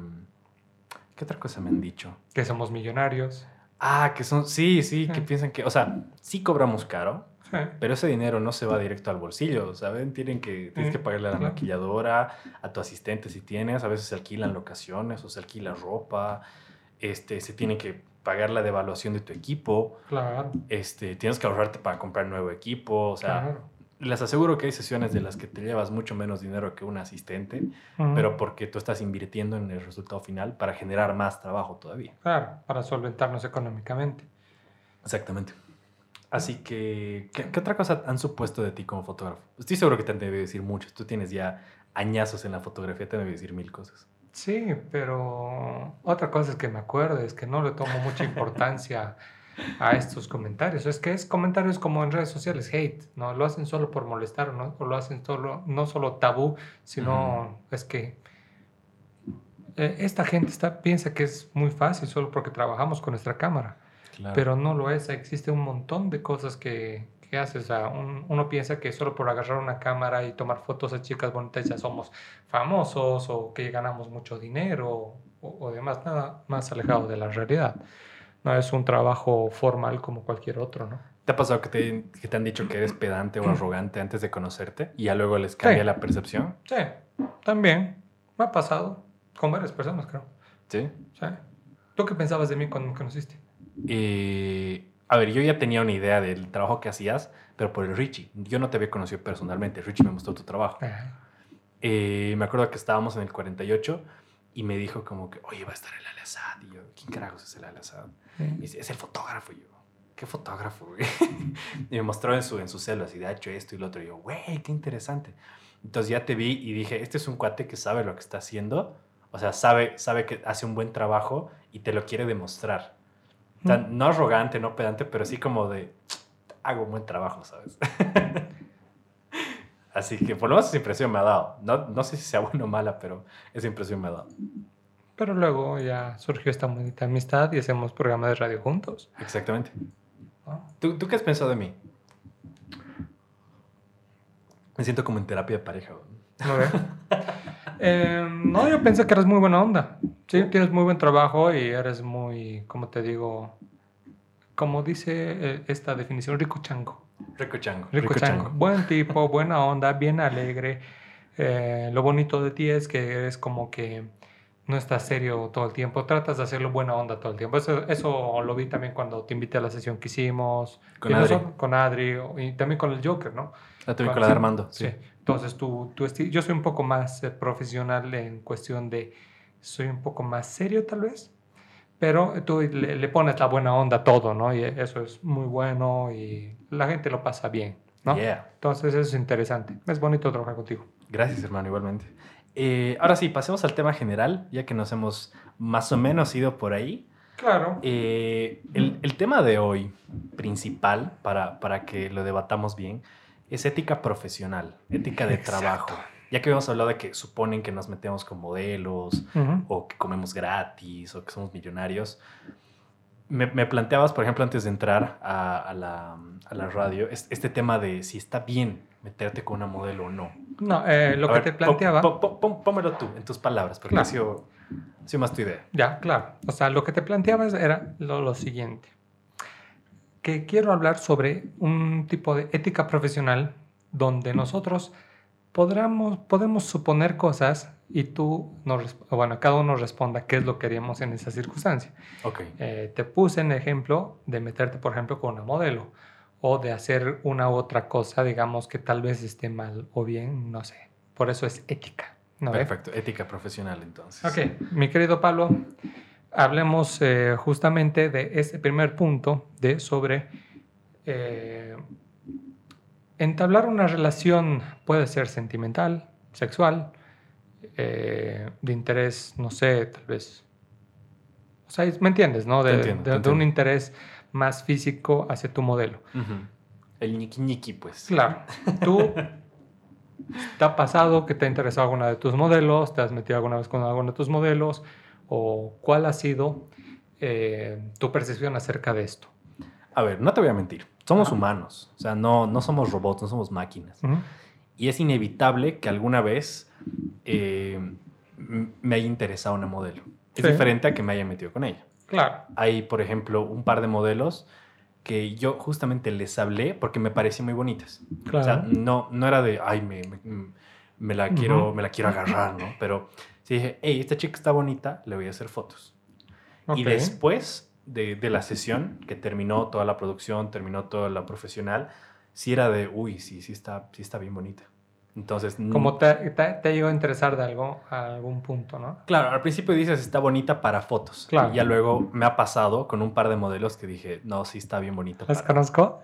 ¿Qué otra cosa me han dicho? Que somos millonarios. Ah, que son... Sí, sí, que piensan que... O sea, sí cobramos caro, Sí. pero ese dinero no se va directo al bolsillo, ¿saben? Tienen que, tienes que pagarle a la maquilladora, a tu asistente si tienes, a veces se alquilan locaciones o se alquila ropa, este, se tiene que pagar la devaluación de tu equipo, Claro. este, tienes que ahorrarte para comprar nuevo equipo, o sea, claro. Les aseguro que hay sesiones de las que te llevas mucho menos dinero que un asistente, Ujú. pero porque tú estás invirtiendo en el resultado final para generar más trabajo todavía. Claro, para solventarnos económicamente. Exactamente. Así que, ¿qué, qué otra cosa han supuesto de ti como fotógrafo? Estoy seguro que te han debido decir muchos. Tú tienes ya añazos en la fotografía, te han debido decir mil cosas. Sí, pero otra cosa es que me acuerdo, es que no le tomo mucha importancia a estos comentarios. Es que es comentarios como en redes sociales, hate, ¿no? Lo hacen solo por molestar, ¿no? O lo hacen solo, no solo tabú, sino es que eh, esta gente está, piensa que es muy fácil solo porque trabajamos con nuestra cámara, Claro. pero no lo es. Existe un montón de cosas que, ¿qué haces? O sea, un- uno piensa que solo por agarrar una cámara y tomar fotos a chicas bonitas ya somos famosos o que ganamos mucho dinero o, o demás, nada más alejado de la realidad. No es un trabajo formal como cualquier otro, ¿no? ¿Te ha pasado que te, que te han dicho que eres pedante o arrogante antes de conocerte y ya luego les cambia Sí. la percepción? Sí, también. Me ha pasado con varias personas, creo. Sí. Sí. ¿Tú qué pensabas de mí cuando me conociste? Eh, a ver, yo ya tenía una idea del trabajo que hacías, pero por el Richie. Yo no te había conocido personalmente. Richie me mostró tu trabajo. Eh, me acuerdo que estábamos en el 48 y me dijo como que, oye, va a estar el Al-Assad. Y yo, ¿quién carajos es el Al-Assad? Dice, es el fotógrafo. Y yo, ¿qué fotógrafo, güey? y me mostró en su, en su celo así, de hecho esto y lo otro. Y yo, güey, qué interesante. Entonces ya te vi y dije, este es un cuate que sabe lo que está haciendo. O sea, sabe, sabe que hace un buen trabajo y te lo quiere demostrar. Mm. no arrogante, no pedante, pero sí como de, hago un buen trabajo, ¿sabes? Así que por lo menos esa impresión me ha dado. No, no sé si sea buena o mala, pero esa impresión me ha dado. Pero luego ya surgió esta bonita amistad y hacemos programa de radio juntos. Exactamente. ¿no? ¿Tú, ¿Tú qué has pensado de mí? Me siento como en terapia de pareja. Eh, no, yo pensé que eres muy buena onda. Sí, tienes muy buen trabajo y eres muy, como te digo, como dice eh, esta definición, rico chango. Rico chango. Rico, chango. Buen tipo, buena onda, bien alegre. Eh, lo bonito de ti es que eres como que no estás serio todo el tiempo, tratas de hacerlo buena onda todo el tiempo. Eso, eso lo vi también cuando te invité a la sesión que hicimos. Con Adri. solo- con Adri y también con el Joker, ¿no? La tuve Con- con la de sí, Armando. Sí. Sí. Entonces, tú, tú yo soy un poco más eh, profesional en cuestión de, soy un poco más serio tal vez, pero tú le, le pones la buena onda a todo, ¿no? Y eso es muy bueno y la gente lo pasa bien, ¿no? Yeah. Entonces, eso es interesante. Es bonito trabajar contigo. Gracias, hermano, igualmente. Eh, ahora sí, pasemos al tema general, ya que nos hemos más o menos ido por ahí. Claro. Eh, el, el tema de hoy, principal, para, para que lo debatamos bien, es ética profesional, ética de Exacto. trabajo. Ya que habíamos hablado de que suponen que nos metemos con modelos, o que comemos gratis, o que somos millonarios. Me, me planteabas, por ejemplo, antes de entrar a, a la, a la radio, es- este tema de si está bien meterte con una modelo o no. No, eh, lo A que ver, te planteaba... pónmelo tú, en tus palabras, porque Claro. ha, sido, ha sido más tu idea. Ya, claro. O sea, lo que te planteabas era lo, lo siguiente. Que quiero hablar sobre un tipo de ética profesional donde nosotros podemos suponer cosas y tú, nos, bueno, cada uno responda qué es lo que haríamos en esa circunstancia. Ok, Eh, te puse en ejemplo de meterte, por ejemplo, con una modelo o de hacer una u otra cosa, digamos, que tal vez esté mal o bien, no sé. Por eso es ética. ¿no perfecto. Ética profesional, entonces. Ok, mi querido Pablo, hablemos eh, justamente de este primer punto de sobre eh, entablar una relación puede ser sentimental, sexual, eh, de interés, no sé, tal vez. O sea, ¿me entiendes, no? De, Te entiendo, de- te de un interés más físico hacia tu modelo. Ujú. El ñiqui ñiqui, pues. Claro, tú te ha pasado que te ha interesado alguna de tus modelos, te has metido alguna vez con alguno de tus modelos, o cuál ha sido eh, tu percepción acerca de esto. A ver, no te voy a mentir. Somos humanos. O sea, no, no somos robots, no somos máquinas. Ujú. Y es inevitable que alguna vez eh, me haya interesado una modelo. Es Sí. diferente a que me haya metido con ella. Claro, Hay, por ejemplo, un par de modelos que yo justamente les hablé porque me parecían muy bonitas. claro. O sea, no, no era de, ay, me, me, me la quiero, me la quiero agarrar, ¿no? Pero sí dije, hey, esta chica está bonita, le voy a hacer fotos. Y después de, de la sesión, que terminó toda la producción, terminó toda la profesional, sí era de, uy, sí, sí está, sí está bien bonita. Entonces, Como te, te, te llegó a interesar de algo a algún punto, ¿no? Claro, al principio dices está bonita para fotos. Claro. Y ya luego me ha pasado con un par de modelos que dije, no, sí está bien bonita. ¿Las para-". conozco?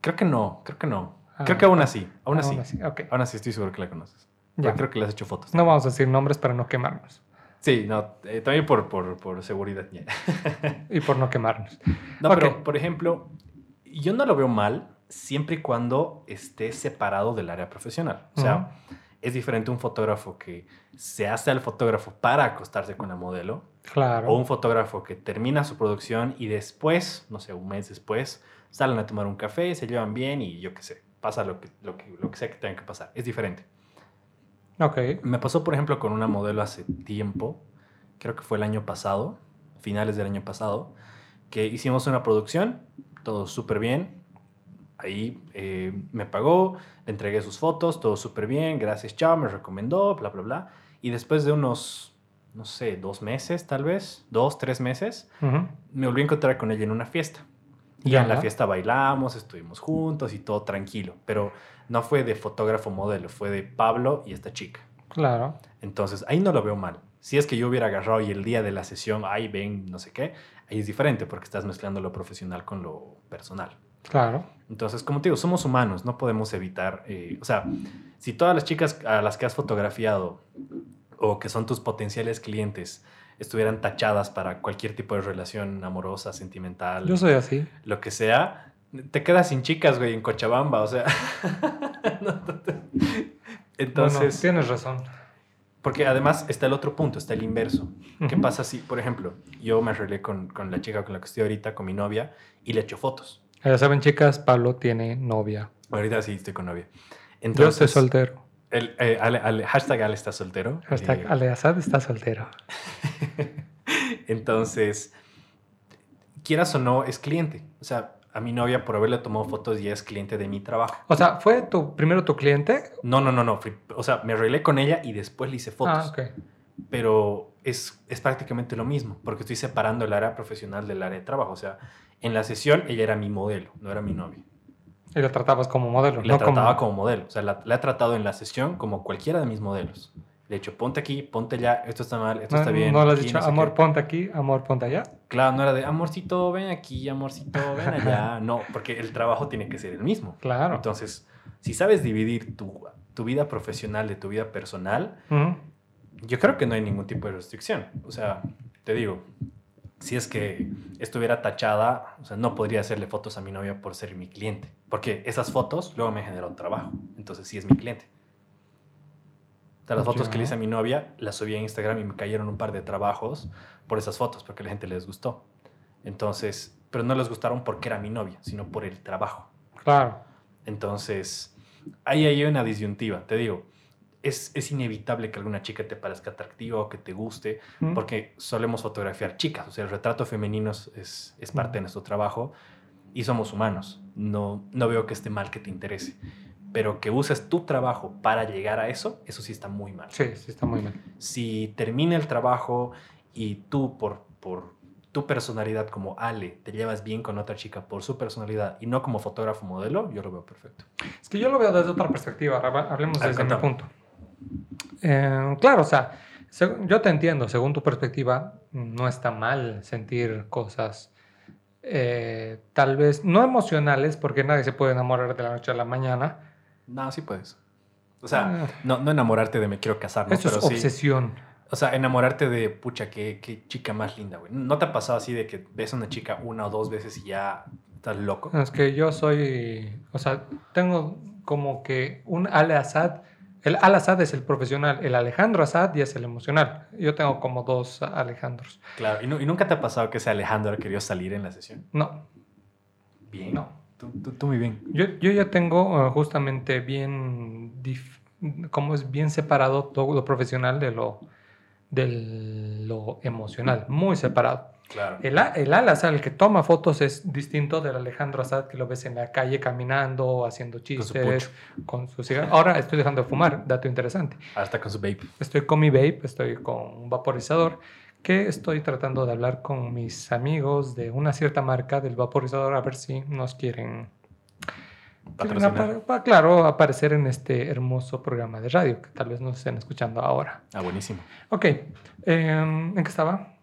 Creo que no, creo que no. Ah, creo que aún así, aún así. Aún así, ok. Aún así estoy seguro que la conoces. Ya. Creo que le has hecho fotos. No vamos a decir nombres para no quemarnos. Sí, no, eh, también por, por, por seguridad. Y por no quemarnos. No, pero por ejemplo, yo no lo veo mal siempre y cuando esté separado del área profesional. O sea, Es diferente un fotógrafo que se hace al fotógrafo para acostarse con la modelo. Claro. O un fotógrafo que termina su producción y después, no sé, un mes después, salen a tomar un café, se llevan bien y yo qué sé, pasa lo que, lo que, lo que sea que tenga que pasar. Es diferente. Ok. Me pasó, por ejemplo, con una modelo hace tiempo, creo que fue el año pasado, finales del año pasado, que hicimos una producción, todo súper bien. Ahí eh, me pagó, le entregué sus fotos, todo súper bien, gracias, chao, me recomendó, bla, bla, bla. Y después de unos, no sé, dos meses tal vez, dos, tres meses, Ujú. me volví a encontrar con ella en una fiesta. Y Ya. en la fiesta bailamos, estuvimos juntos y todo tranquilo. Pero no fue de fotógrafo modelo, fue de Pablo y esta chica. Claro. Entonces, ahí no lo veo mal. Si es que yo hubiera agarrado y el día de la sesión, ahí ven, no sé qué, ahí es diferente porque estás mezclando lo profesional con lo personal. Claro. Entonces, como te digo, somos humanos, no podemos evitar, eh, o sea, si todas las chicas a las que has fotografiado o que son tus potenciales clientes estuvieran tachadas para cualquier tipo de relación amorosa, sentimental, Yo soy así. lo que sea, te quedas sin chicas, güey, en Cochabamba, o sea. Entonces, Bueno, tienes razón. porque además está el otro punto, está el inverso. ¿Qué pasa si, por ejemplo, yo me arreglé con, con la chica con la que estoy ahorita, con mi novia, y le echo fotos? Ya saben, chicas, Pablo tiene novia. Ahorita sí estoy con novia. Yo estoy Entonces, soltero. el, eh, Ale- Ale- hashtag Ale está soltero. Hashtag Eh, Aleazad está soltero. Entonces, quieras o no, es cliente. O sea, a mi novia por haberle tomado fotos ya es cliente de mi trabajo. O sea, ¿fue tu, primero tu cliente? No, no, no, no. o sea, me arreglé con ella y después le hice fotos. Ah, ok. Pero es, es prácticamente lo mismo, porque estoy separando el área profesional del área de trabajo. O sea, en la sesión ella era mi modelo, no era mi novia. Y lo tratabas como modelo, La no trataba como... como modelo. O sea, la, la he tratado en la sesión como cualquiera de mis modelos. Le he dicho, ponte aquí, ponte allá, esto está mal, esto No, está bien. no le has aquí, dicho, no sé amor, qué". ponte aquí, amor, ponte allá. Claro, no era de, amorcito, ven aquí, amorcito, ven allá. No, porque el trabajo tiene que ser el mismo. Claro. Entonces, si sabes dividir tu, tu vida profesional de tu vida personal, Ujú. yo creo que no hay ningún tipo de restricción. O sea, te digo, si es que estuviera tachada, o sea, no podría hacerle fotos a mi novia por ser mi cliente, porque esas fotos luego me generan trabajo. Entonces, sí es mi cliente. O sea, las fotos que le hice a mi novia las subí a Instagram y me cayeron un par de trabajos por esas fotos, porque a la gente les gustó. Entonces, pero no les gustaron porque era mi novia, sino por el trabajo. Claro. Entonces, ahí hay una disyuntiva. Te digo, es, es inevitable que alguna chica te parezca atractiva o que te guste, Ujú. porque solemos fotografiar chicas. O sea, el retrato femenino es- es, parte de nuestro trabajo y somos humanos. No, no veo que esté mal que te interese. Pero que uses tu trabajo para llegar a eso, eso sí está muy mal. Sí, sí, está muy mal. Si termina el trabajo y tú por, por tu personalidad como Ale te llevas bien con otra chica por su personalidad y no como fotógrafo modelo, yo lo veo perfecto. Es que yo lo veo desde otra perspectiva. hab- Hablemos desde mi punto. Eh, claro, o sea, yo te entiendo. Según tu perspectiva, no está mal sentir cosas, eh, tal vez no emocionales, porque nadie se puede enamorar de la noche a la mañana. No, sí puedes. O sea, Ah. no, no enamorarte de me quiero casar, ¿no? Eso es sí, obsesión. o sea, enamorarte de, pucha, qué, qué chica más linda, güey. ¿No te ha pasado así de que ves a una chica una o dos veces y ya estás loco? Es que yo soy, o sea, tengo como que un Ale Assad. El Al Assad es el profesional, el Alejandro Assad ya es el emocional. Yo tengo como dos Alejandros. Claro, ¿y, nu- y nunca te ha pasado que ese Alejandro querido salir en la sesión? No, Bien. no. Tú, tú- tú muy bien. Yo, yo ya tengo eh, justamente bien, como es bien separado todo lo profesional de lo, de lo emocional, muy separado. Claro. El, el Al Assad, el que toma fotos, es distinto del Alejandro Assad que lo ves en la calle caminando, haciendo chistes, con su cigarro. Ahora estoy dejando de fumar, dato interesante. Hasta con su babe. Estoy con mi vape, estoy con un vaporizador que estoy tratando de hablar con mis amigos de una cierta marca del vaporizador a ver si nos quieren, claro, aparecer en este hermoso programa de radio que tal vez nos estén escuchando ahora. Ah, buenísimo. Ok, em, ¿en qué estaba?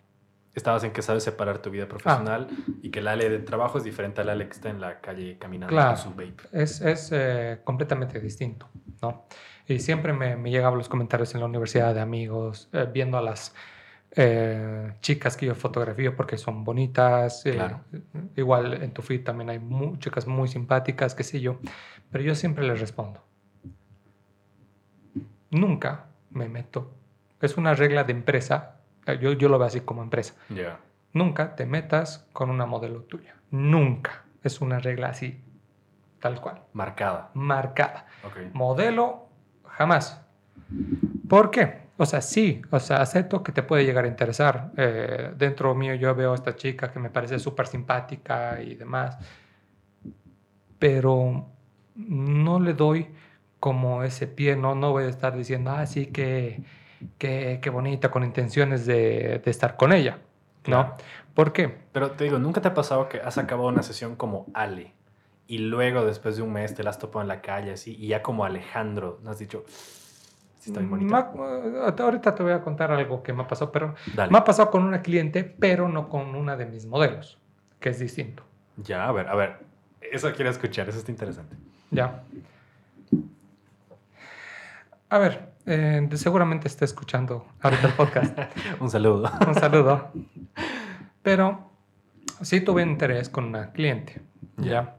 Estabas en que sabes separar tu vida profesional y que el Ale de trabajo es diferente al Ale que está en la calle caminando Claro. con su vape. Es, es eh, completamente distinto, ¿no? Y siempre me, me llegaban los comentarios en la universidad de amigos, eh, viendo a las eh, chicas que yo fotografío porque son bonitas. Claro. Igual en tu feed también hay chicas muy simpáticas, qué sé yo. Pero yo siempre les respondo. nunca me meto. Es una regla de empresa, yo, yo lo veo así como empresa. Ya. Nunca te metas con una modelo tuya. Nunca. Es una regla así, tal cual, Marcada. marcada. Ok. Modelo, jamás. ¿Por qué? O sea, sí, o sea, acepto que te puede llegar a interesar. Eh, dentro mío yo veo a esta chica que me parece súper simpática y demás, pero no le doy como ese pie, no, no voy a estar diciendo, ah, sí, que, que, que bonita, con intenciones de, de estar con ella, ¿no? Claro. ¿Por qué? Pero te digo, ¿nunca te ha pasado que has acabado una sesión como Ale y luego después de un mes te la has topado en la calle así y ya como Alejandro no has dicho, sí está bien bonita? Ma- eh, ahorita te voy a contar algo que me ha pasado, pero Dale. me ha pasado con una cliente, pero no con una de mis modelos, que es distinto. Ya, a ver, a ver. Eso quiero escuchar, eso está interesante. Ya. A ver, eh, seguramente está escuchando ahorita el podcast. Un saludo. Un saludo. Pero sí tuve interés con una cliente, Ya. ¿ya?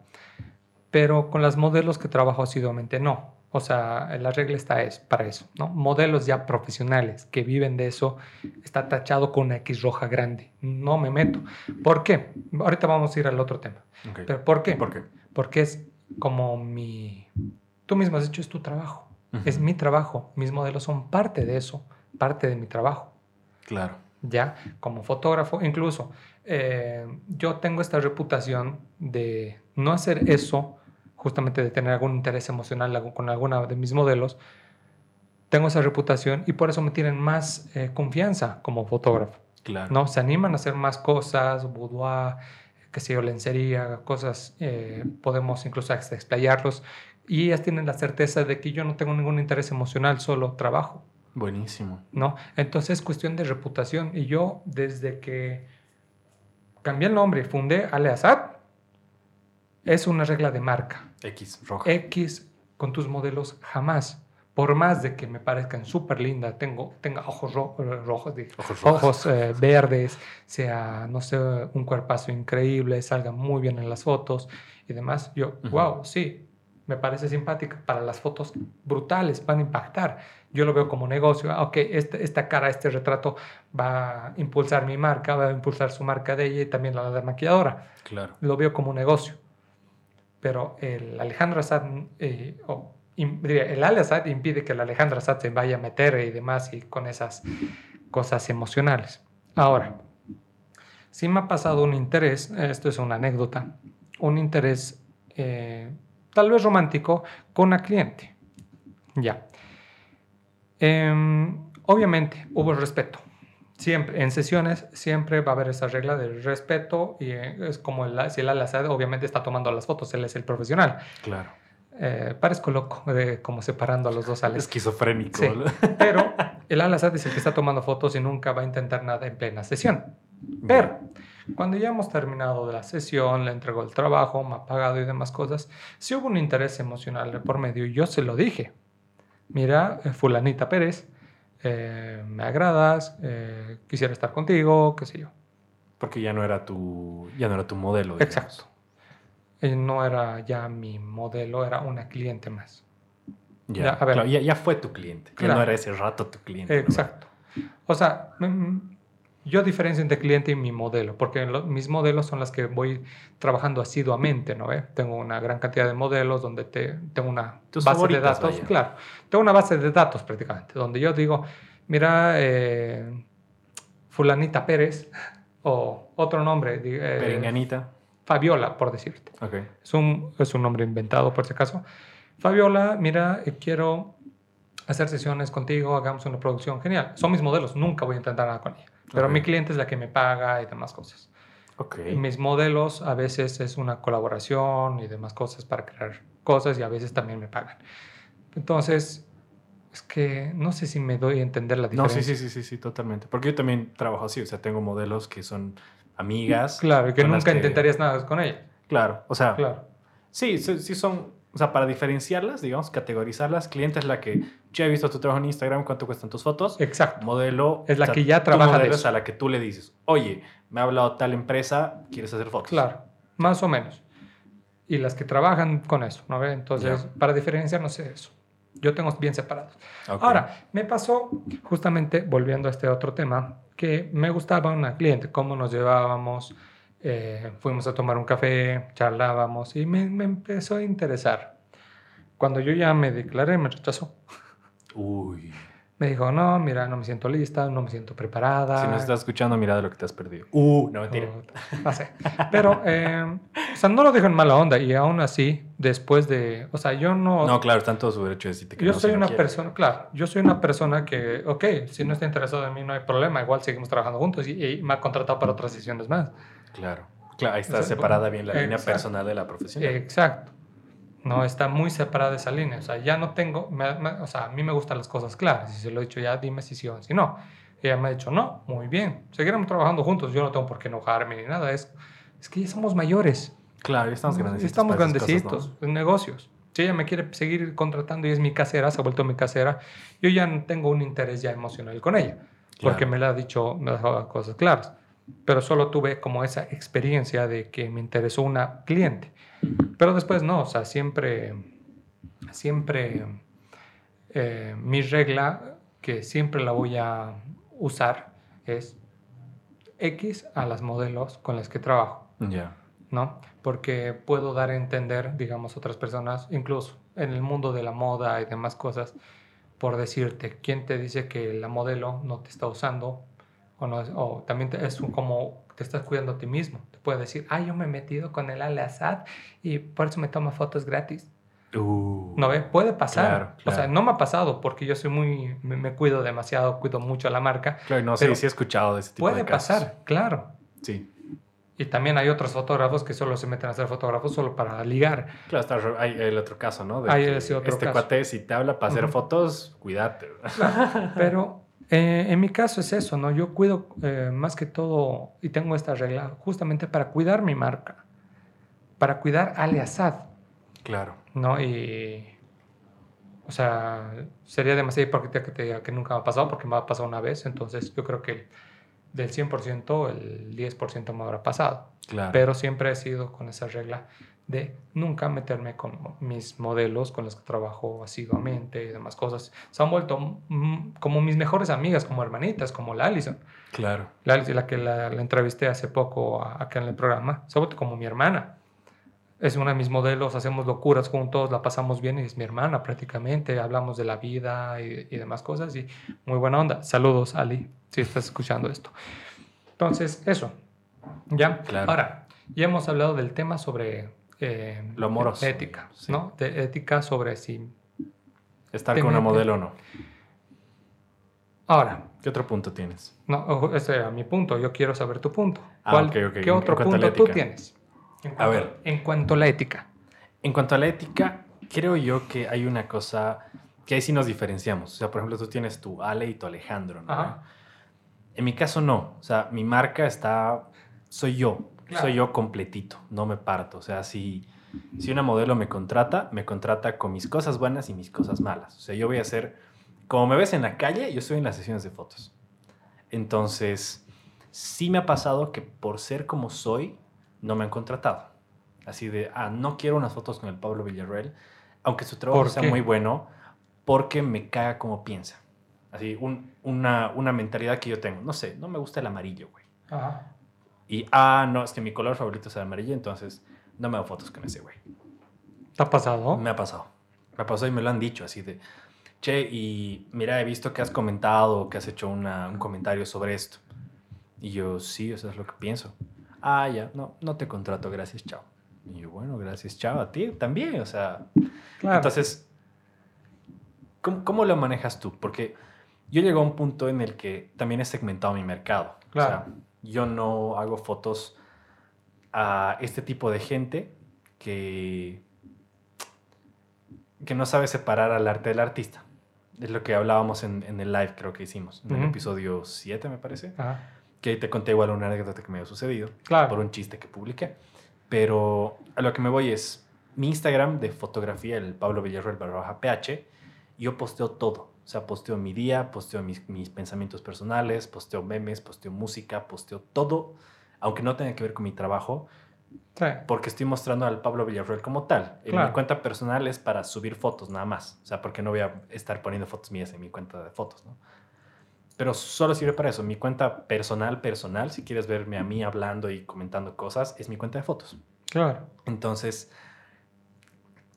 Pero con las modelos que trabajo asiduamente no. O sea, la regla está es para eso, ¿no? Modelos ya profesionales que viven de eso está tachado con una X roja grande. No me meto. ¿Por qué? Ahorita vamos a ir al otro tema. ¿Pero por qué? ¿Por qué? Porque es como mi... Tú mismo has dicho, es tu trabajo. Es mi trabajo. Mis modelos son parte de eso, parte de mi trabajo. Claro. Ya, como fotógrafo, incluso eh, yo tengo esta reputación de no hacer eso, justamente de tener algún interés emocional con alguna de mis modelos. Tengo esa reputación y por eso me tienen más eh, confianza como fotógrafo. Claro. ¿no? Se animan a hacer más cosas, boudoir, qué sé yo, lencería, cosas, eh, podemos incluso explayarlos. Y ellas tienen la certeza de que yo no tengo ningún interés emocional, solo trabajo, Buenísimo. ¿no? Entonces es cuestión de reputación. Y yo, desde que cambié el nombre y fundé Aleazad, es una regla de marca. X, roja. X con tus modelos jamás. Por más de que me parezcan súper lindas, tengo, tenga ojos ro- rojos, Ojos eh, verdes, sea, no sé, un cuerpazo increíble, salga muy bien en las fotos y demás. Yo, wow, sí, me parece simpática. Para las fotos brutales, van a impactar. Yo lo veo como negocio. Ah, Ok, este- esta cara, este retrato va a impulsar mi marca, va a impulsar su marca de ella y también la de la maquilladora Claro. lo veo como un negocio. Pero el Alejandro Assad, eh, o, im- diría, el Al Assad impide que el Alejandro Assad se vaya a meter y demás y con esas cosas emocionales. Ahora, sí me ha pasado un interés, esto es una anécdota, un interés eh, tal vez romántico con una cliente. Ya. Em, obviamente hubo respeto. Siempre, en sesiones siempre va a haber esa regla del respeto y eh, es como el, si el Al-Assad obviamente está tomando las fotos, él es el profesional. Claro. Eh, parezco loco de como separando a los dos Ales. Esquizofrénico. Sí. Pero el Al-Assad es el que está tomando fotos y nunca va a intentar nada en plena sesión. Pero cuando ya hemos terminado de la sesión, le entregó el trabajo, me ha pagado y demás cosas, si hubo un interés emocional de por medio, yo se lo dije. Mira, eh, fulanita Pérez, eh, me agradas, eh, quisiera estar contigo, qué sé yo. Porque ya no era tu, ya no era tu modelo. digamos. Exacto. Eh, no era ya mi modelo, era una cliente más. Ya, Ya, a ver. claro, ya, ya fue tu cliente. Ya Claro. no era ese rato tu cliente. ¿no? Exacto. O sea, mm, yo diferencio entre cliente y mi modelo, porque lo- mis modelos son las que voy trabajando asiduamente, ¿no? ve? Tengo una gran cantidad de modelos donde te, tengo una Tus base de datos, vaya. claro, tengo una base de datos prácticamente, donde yo digo, mira, eh, fulanita Pérez, o otro nombre, eh, Perenganita. Fabiola, por decirte. Es un, es un nombre inventado, por si acaso. Fabiola, mira, eh, quiero hacer sesiones contigo, hagamos una producción genial. Son mis modelos, nunca voy a intentar nada con ella. Pero Ok. mi cliente es la que me paga y demás cosas. Ok. Y Mis modelos a veces es una colaboración y demás cosas para crear cosas y a veces también me pagan. Entonces, es que no sé si me doy a entender la No, diferencia. sí, sí, sí, sí, sí, totalmente. Porque yo también trabajo así, o sea, tengo modelos que son amigas. Claro, y que nunca intentarías nada con ella. Claro, o sea, Claro. sí, sí, sí son, o sea, para diferenciarlas, digamos, categorizarlas, cliente es la que yo he visto tu trabajo en Instagram, cuánto cuestan tus fotos. Exacto. Modelo Es la o sea, que ya trabaja de eso. es a la que tú le dices, oye, me ha hablado tal empresa, ¿quieres hacer fotos? Claro, más o menos. Y las que trabajan con eso, ¿no ve? Entonces, Ya. para diferenciarnos es eso. Yo tengo bien separados. Ok. Ahora, me pasó, justamente volviendo a este otro tema, que me gustaba una cliente, cómo nos llevábamos, eh, fuimos a tomar un café, charlábamos y me, me empezó a interesar. Cuando yo ya me declaré, me rechazó. Uy. Me dijo, no, mira, no me siento lista, no me siento preparada. Si nos estás escuchando, mira de lo que te has perdido. Uh, no, mentira. O- No sé. Pero, eh, o sea, no lo dijo en mala onda y aún así, después de, o sea, yo no... No, claro, está en todo su derecho de decirte que yo no, soy si no una quiere. persona, claro, yo soy una persona que, ok, si no está interesado en mí no hay problema, igual seguimos trabajando juntos y, y me ha contratado para otras sesiones más. Claro. Claro, ahí está O sea, separada bien la línea personal de la profesional. Exacto. No, está muy separada esa línea. O sea, ya no tengo, me- me- o sea, a mí me gustan las cosas claras. Y se lo he dicho ya, dime si sí o si no. Ella me ha dicho, no, muy bien. Seguiremos trabajando juntos. Yo no tengo por qué enojarme ni nada. Es, es que ya somos mayores. Claro, ya estamos grandecitos. Estamos grandecitos en negocios. Si ella me quiere seguir contratando y es mi casera, se ha vuelto mi casera, yo ya no tengo un interés ya emocional con ella, porque Claro. me la ha dicho, me ha dejado las cosas claras. Pero solo tuve como esa experiencia de que me interesó una cliente. Pero después no, o sea, siempre, siempre eh, mi regla que siempre la voy a usar es X a las modelos con las que trabajo. Ya. ¿no? Porque puedo dar a entender, digamos, otras personas, incluso en el mundo de la moda y demás cosas, por decirte, ¿quién te dice que la modelo no te está usando? O, no, o también te- es un- como te estás cuidando a ti mismo. Te puede decir, ah, yo me he metido con el Al Assad y por eso me toma fotos gratis. Uh. ¿No ve? Puede pasar. Claro, O sea, claro. no me ha pasado porque yo soy muy, me, me cuido demasiado, cuido mucho a la marca. Claro, no, Pero sí, sí he escuchado de ese tipo Puede de casos. pasar, claro. Sí. Y también hay otros fotógrafos que solo se meten a ser fotógrafos solo para ligar. Claro, está, hay el otro caso, ¿no? De Hay ese otro este caso. cuate, si te habla para hacer Ujú. fotos, cuídate. Pero eh, en mi caso es eso, ¿no? Yo cuido eh, más que todo y tengo esta regla justamente para cuidar mi marca, para cuidar al Assad, Claro. ¿no? Y, o sea, sería demasiado hipócrita que te diga que nunca me ha pasado porque me ha pasado una vez, entonces yo creo que del 100% el 10% me habrá pasado. Claro. Pero siempre he sido con esa regla de nunca meterme con mis modelos con los que trabajo asiduamente y demás cosas. Se han vuelto mm, como mis mejores amigas, como hermanitas, como la Alison. Claro. La la que la, la entrevisté hace poco a- acá en el programa, se ha vuelto como mi hermana. Es una de mis modelos, hacemos locuras juntos, la pasamos bien y es mi hermana prácticamente. Hablamos de la vida y, y demás cosas y muy buena onda. Saludos, Ali, si estás escuchando esto. Entonces, eso. ¿Ya? Claro. Ahora, ya hemos hablado del tema sobre eh, Lo amoroso, ética, sí. ¿no? De ética sobre si... Estar con una modelo o no. Ahora, ¿Qué otro punto tienes? no, ese era mi punto, yo quiero saber tu punto. Ah, ¿Cuál- ok, ok. ¿Qué En- otro en cuanto punto tú tienes? En A cuanto- ver. En cuanto a la ética. En cuanto a la ética, creo yo que hay una cosa que ahí sí nos diferenciamos. O sea, por ejemplo, tú tienes tu Ale y tu Alejandro, ¿no? Ajá. En mi caso no. O sea, mi marca está... Soy yo. Claro. Soy yo completito. No me parto. O sea, si, si una modelo me contrata, me contrata con mis cosas buenas y mis cosas malas. O sea, yo voy a hacer... Como me ves en la calle, yo estoy en las sesiones de fotos. Entonces, sí me ha pasado que por ser como soy, no me han contratado. Así de, ah, no quiero unas fotos con el Pablo Villarreal, aunque su trabajo ¿Por sea qué? muy bueno, porque me caga como piensa. Así, un- una, una mentalidad que yo tengo. No sé, no me gusta el amarillo, güey. Ajá. Y, ah, no, es que mi color favorito es el amarillo, entonces no me hago fotos con ese güey. ¿Te ha pasado? Me ha pasado. Me ha pasado y me lo han dicho así de, che, y mira, he visto que has comentado, que has hecho una- un comentario sobre esto. Y yo, sí, eso es lo que pienso. Ah, ya, no, no te contrato, gracias, chao. Y yo, bueno, gracias, chao, a ti también, o sea. Claro. Entonces, ¿cómo, cómo lo manejas tú? Porque yo llego a un punto en el que también he segmentado mi mercado. Claro. O sea, yo no hago fotos a este tipo de gente que, que no sabe separar al arte del artista. Es lo que hablábamos en, en el live, creo que hicimos, en el episodio 7, me parece. Ajá. Que te conté igual una anécdota que me había sucedido Claro. por un chiste que publiqué. Pero a lo que me voy es mi Instagram de fotografía, el Pablo Villarreal barra PH. Yo posteo todo. O sea, posteo mi día, posteo mis, mis pensamientos personales, posteo memes, posteo música, posteo todo. Aunque no tenga que ver con mi trabajo, Sí. Porque estoy mostrando al Pablo Villarroel como tal. En Claro. mi cuenta personal es para subir fotos nada más. O sea, porque no voy a estar poniendo fotos mías en mi cuenta de fotos, ¿no? Pero solo sirve para eso. Mi cuenta personal, personal, si quieres verme a mí hablando y comentando cosas, es mi cuenta de fotos. Claro. Entonces,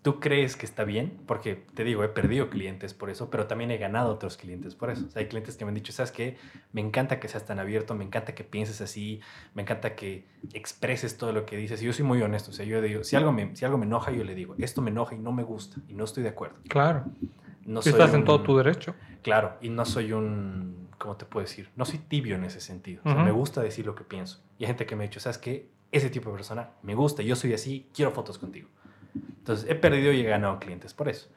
¿tú crees que está bien? Porque te digo, he perdido clientes por eso, pero también he ganado otros clientes por eso. O sea, hay clientes que me han dicho, ¿sabes qué? Me encanta que seas tan abierto, me encanta que pienses así, me encanta que expreses todo lo que dices. Y yo soy muy honesto. O sea, yo digo, si algo me, si algo me enoja, yo le digo, esto me enoja y no me gusta y no estoy de acuerdo. Claro. No soy estás en todo tu derecho. Claro, y no soy un, ¿cómo te puedo decir? No soy tibio en ese sentido. O sea, Ujú. me gusta decir lo que pienso. Y hay gente que me ha dicho, ¿sabes qué? Ese tipo de persona me gusta, yo soy así, quiero fotos contigo. Entonces, he perdido y he ganado clientes por eso.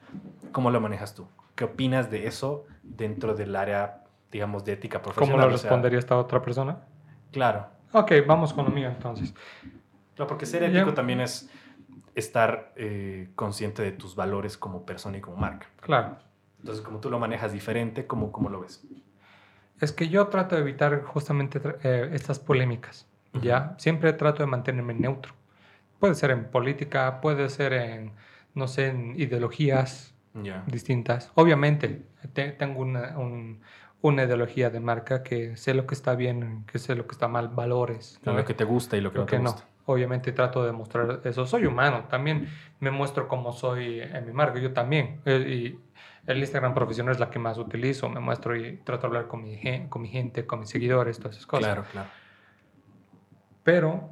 ¿Cómo lo manejas tú? ¿Qué opinas de eso dentro del área, digamos, de ética ¿Cómo profesional? lo O sea, respondería esta otra persona? claro. Ok, vamos con lo mío entonces. Claro, porque ser ético también es estar eh, consciente de tus valores como persona y como marca. Claro. Entonces, como tú lo manejas diferente, ¿cómo, cómo lo ves? Es que yo trato de evitar justamente eh, estas polémicas. ¿ya? Siempre trato de mantenerme neutro. Puede ser en política, puede ser en, no sé, en ideologías distintas. Obviamente, te- tengo una, un- una ideología de marca que sé lo que está bien, que sé lo que está mal, valores. ¿no? Lo que te gusta y lo que Lo no te que no. gusta. Obviamente trato de mostrar eso. Soy humano, también me muestro como soy en mi marca, yo también. Eh, y el Instagram profesional es la que más utilizo, me muestro y trato de hablar con mi, con mi gente, con mis seguidores, todas esas cosas. Claro, claro. Pero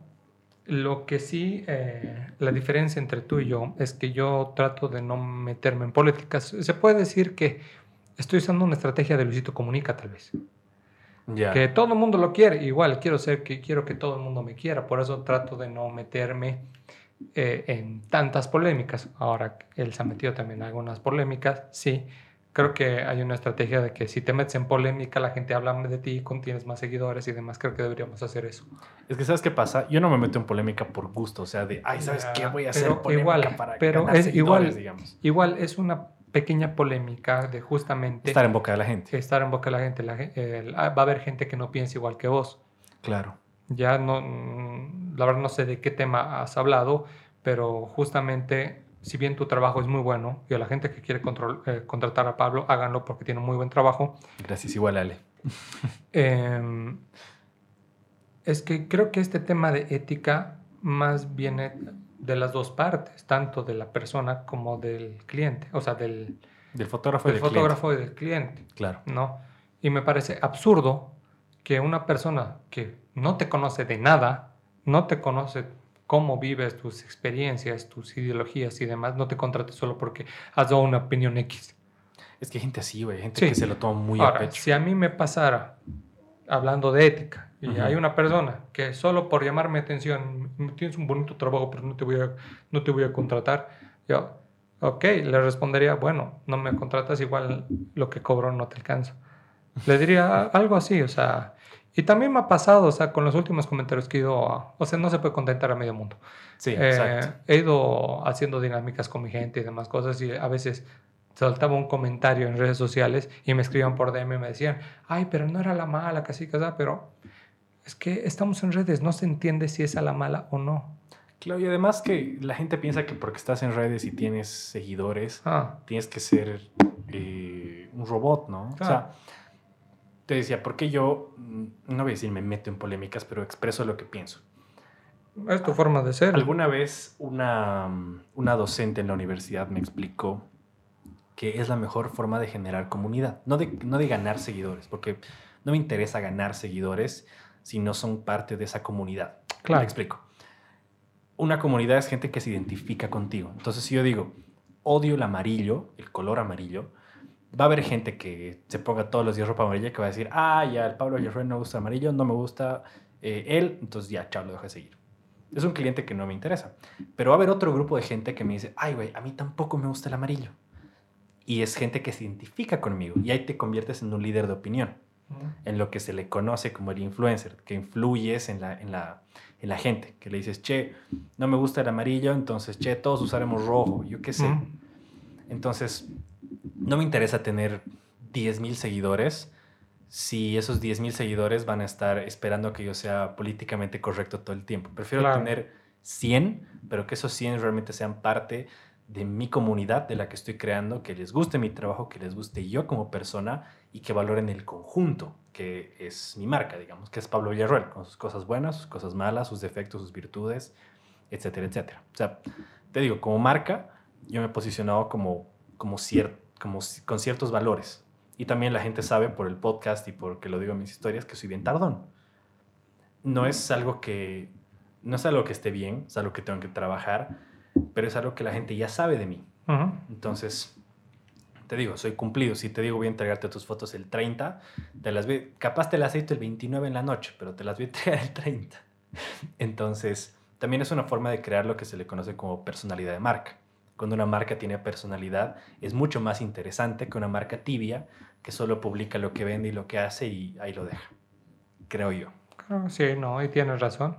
lo que sí, eh, la diferencia entre tú y yo es que yo trato de no meterme en políticas. Se puede decir que estoy usando una estrategia de Luisito Comunica, tal vez. Ya. Que todo el mundo lo quiere. Igual quiero ser que quiero que todo el mundo me quiera. Por eso trato de no meterme eh, en tantas polémicas. Ahora él se ha metido también en algunas polémicas. Sí, creo que hay una estrategia de que si te metes en polémica, la gente habla de ti, tienes más seguidores y demás. Creo que deberíamos hacer eso. Es que, ¿sabes qué pasa? Yo no me meto en polémica por gusto, o sea, de, ay, ¿sabes qué? Voy a hacer pero polémica igual, para pero ganar es igual. digamos. Igual es una pequeña polémica de justamente Estar en boca de la gente. estar en boca de la gente. La ah, va a haber gente que no piensa igual que vos. Claro. Ya no, la verdad no sé de qué tema has hablado, pero justamente, si bien tu trabajo es muy bueno y a la gente que quiere control- eh, contratar a Pablo, háganlo porque tiene un muy buen trabajo, Gracias, igual, Ale. eh, es que creo que este tema de ética más viene de las dos partes, tanto de la persona como del cliente, o sea, del, Del fotógrafo y del fotógrafo y del cliente. cliente. Claro. ¿no? Y me parece absurdo que una persona que no te conoce de nada, no te conoce cómo vives tus experiencias, tus ideologías y demás, no te contrate solo porque has dado una opinión X. Es que hay gente así, güey. Gente Sí. que se lo toma muy a Ahora, pecho. si a mí me pasara, hablando de ética, y Ujú. hay una persona que solo por llamarme atención, "Mm, tienes un bonito trabajo, pero no te voy a, no te voy a contratar, yo, ok, le respondería, bueno, no me contratas, igual lo que cobro no te alcanza. Le diría algo así, o sea, y también me ha pasado, o sea, con los últimos comentarios que he ido, a- o sea, no se puede contentar a medio mundo. Sí, Eh, exacto. he ido haciendo dinámicas con mi gente y demás cosas y a veces saltaba un comentario en redes sociales y me escribían por DM y me decían, ay, pero no era la mala, casi casa, pero es que estamos en redes, no se entiende si es a la mala o no. Claro, y además que la gente piensa que porque estás en redes y tienes seguidores, Ah, tienes que ser eh, un robot, ¿no? O sea, Claro. Te decía, porque yo, mm, no voy a decir me meto en polémicas, pero expreso lo que pienso. es tu forma de ser. Alguna vez una, mm, una docente en la universidad me explicó que es la mejor forma de generar comunidad, no de, no de ganar seguidores, porque no me interesa ganar seguidores si no son parte de esa comunidad. Claro. Me explico. Una comunidad es gente que se identifica contigo. Entonces, si yo digo, odio el amarillo, el color amarillo, va a haber gente que se ponga todos los días ropa amarilla que va a decir, ah, ya, el Pablo Villarroel no gusta el amarillo, no me gusta eh, él, entonces ya, chao, lo dejo de seguir. Es un cliente que no me interesa. Pero va a haber otro grupo de gente que me dice, ay, güey, a mí tampoco me gusta el amarillo. Y es gente que se identifica conmigo. Y ahí te conviertes en un líder de opinión, en lo que se le conoce como el influencer, que influyes en la, en la, en la gente, que le dices, che, no me gusta el amarillo, entonces, che, todos usaremos rojo, yo qué sé. Entonces, no me interesa tener 10.000 seguidores si esos 10.000 seguidores van a estar esperando que yo sea políticamente correcto todo el tiempo. Prefiero Claro. tener 100, pero que esos 100 realmente sean parte de mi comunidad, de la que estoy creando, que les guste mi trabajo, que les guste yo como persona y que valoren el conjunto, que es mi marca, digamos, que es Pablo Villarroel, con sus cosas buenas, sus cosas malas, sus defectos, sus virtudes, etcétera, etcétera. O sea, te digo, como marca, yo me he posicionado como, como, como con ciertos valores. Y también la gente sabe por el podcast y porque lo digo en mis historias que soy bien tardón. No es algo que, no es algo que esté bien, es algo que tengo que trabajar, pero es algo que la gente ya sabe de mí. Entonces, te digo, soy cumplido. Si te digo voy a entregarte tus fotos el 30, te las voy, capaz te las hecho el 29 en la noche, pero te las voy a entregar el 30. Entonces, también es una forma de crear lo que se le conoce como personalidad de marca. Cuando una marca tiene personalidad, es mucho más interesante que una marca tibia que solo publica lo que vende y lo que hace y ahí lo deja. Creo yo. Sí, no, y tienes razón.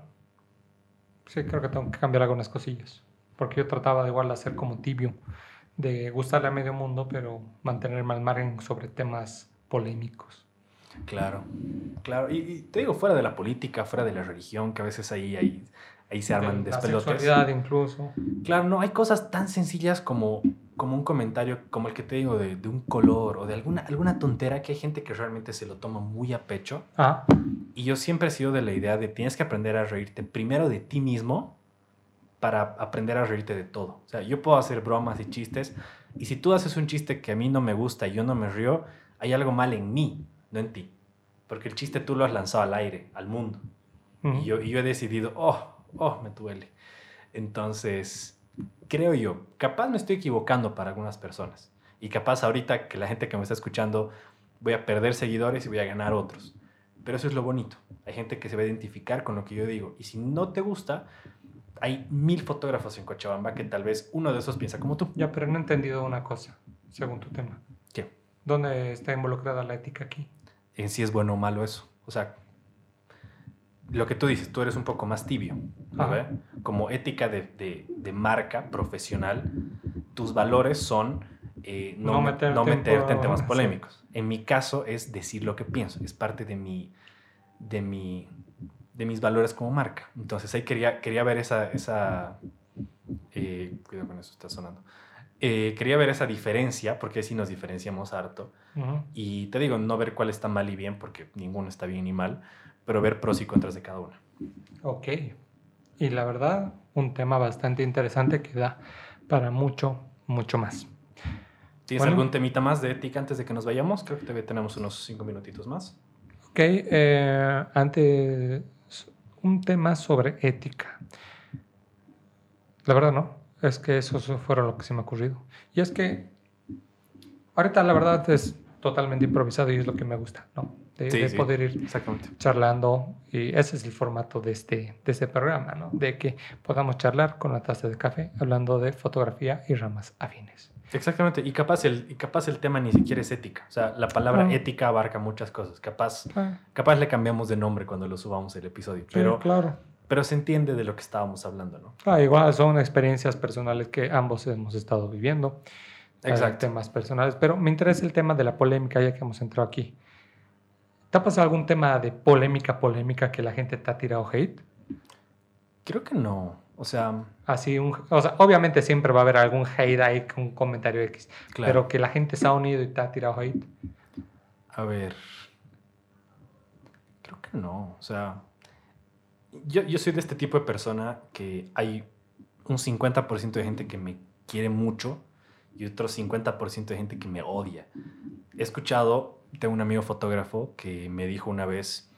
Sí, creo que tengo que cambiar algunas cosillas. Porque yo trataba de igual de hacer como tibio, de gustarle a medio mundo, pero mantenerme al margen sobre temas polémicos. Claro, claro. Y, te digo, fuera de la política, fuera de la religión, que a veces ahí, ahí, ahí se arman de, despelotes. La incluso. Claro, no, hay cosas tan sencillas como, como un comentario, como el que te digo, de, de, un color o de alguna, alguna tontera que hay gente que realmente se lo toma muy a pecho. Ah. Y yo siempre he sido de la idea de tienes que aprender a reírte primero de ti mismo para aprender a reírte de todo. O sea, yo puedo hacer bromas y chistes, y si tú haces un chiste que a mí no me gusta y yo no me río, hay algo mal en mí, no en ti. Porque el chiste tú lo has lanzado al aire, al mundo. y, yo, y yo he decidido, oh, oh, me duele. Entonces, creo yo, capaz me estoy equivocando para algunas personas. Y capaz ahorita que la gente que me está escuchando voy a perder seguidores y voy a ganar otros. Pero eso es lo bonito. Hay gente que se va a identificar con lo que yo digo. Y si no te gusta, hay mil fotógrafos en Cochabamba que tal vez uno de esos piensa como tú. Ya, pero no he entendido una cosa, según tu tema. ¿Qué? ¿Dónde está involucrada la ética aquí? En si es bueno o malo eso. O sea, lo que tú dices, tú eres un poco más tibio. Como ética de, de, marca profesional, tus valores son eh, no, no, meterte en temas polémicos. En mi caso es decir lo que pienso, es parte de mi, de mi, de mis valores como marca. Entonces ahí quería, quería ver esa... esa eh, cuidado con eso, está sonando. Eh, quería ver esa diferencia, porque si nos diferenciamos harto. Y te digo, no ver cuál está mal y bien, porque ninguno está bien ni mal, pero ver pros y contras de cada una. Ok. Y la verdad, un tema bastante interesante que da para mucho, mucho más. ¿Tienes algún temita más de ética antes de que nos vayamos? Creo que todavía tenemos unos cinco minutitos más. Ok, eh, antes un tema sobre ética. La verdad no, es que eso fue lo que se me ha ocurrido. Y es que ahorita la verdad es totalmente improvisado y es lo que me gusta, ¿no? De, poder ir charlando y ese es el formato de este, de este programa, ¿no? De que podamos charlar con la taza de café hablando de fotografía y ramas afines. Exactamente, y capaz el, y capaz el tema ni siquiera es ética. O sea, la palabra ah. ética abarca muchas cosas. Capaz, ah. capaz le cambiamos de nombre cuando lo subamos el episodio. Pero, claro. pero se entiende de lo que estábamos hablando, ¿no? Ah, igual son experiencias personales que ambos hemos estado viviendo. Exacto. Temas personales. Pero me interesa el tema de la polémica, ya que hemos entrado aquí. ¿Te ha pasado algún tema de polémica, polémica que la gente te ha tirado hate? Creo que no. O sea, así un, o sea, obviamente siempre va a haber algún hate ahí, un comentario X, pero que la gente se ha unido y te ha tirado hate. A ver, creo que no, o sea, yo, yo soy de este tipo de persona que hay un 50% de gente que me quiere mucho y otro 50% de gente que me odia. He escuchado de un amigo fotógrafo que me dijo una vez,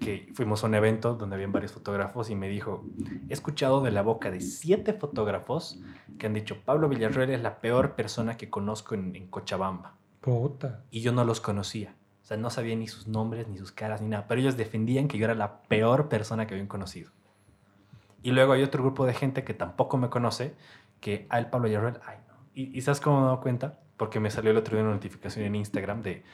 que fuimos a un evento donde habían varios fotógrafos y me dijo, he escuchado de la boca de siete fotógrafos que han dicho, Pablo Villarreal es la peor persona que conozco en, Cochabamba. Puta. Y yo no los conocía. O sea, no sabía ni sus nombres, ni sus caras, ni nada. Pero ellos defendían que yo era la peor persona que habían conocido. Y luego hay otro grupo de gente que tampoco me conoce, que a el Pablo Villarreal, ay no. Y, ¿Y sabes cómo me he dado cuenta? Porque me salió el otro día una notificación en Instagram de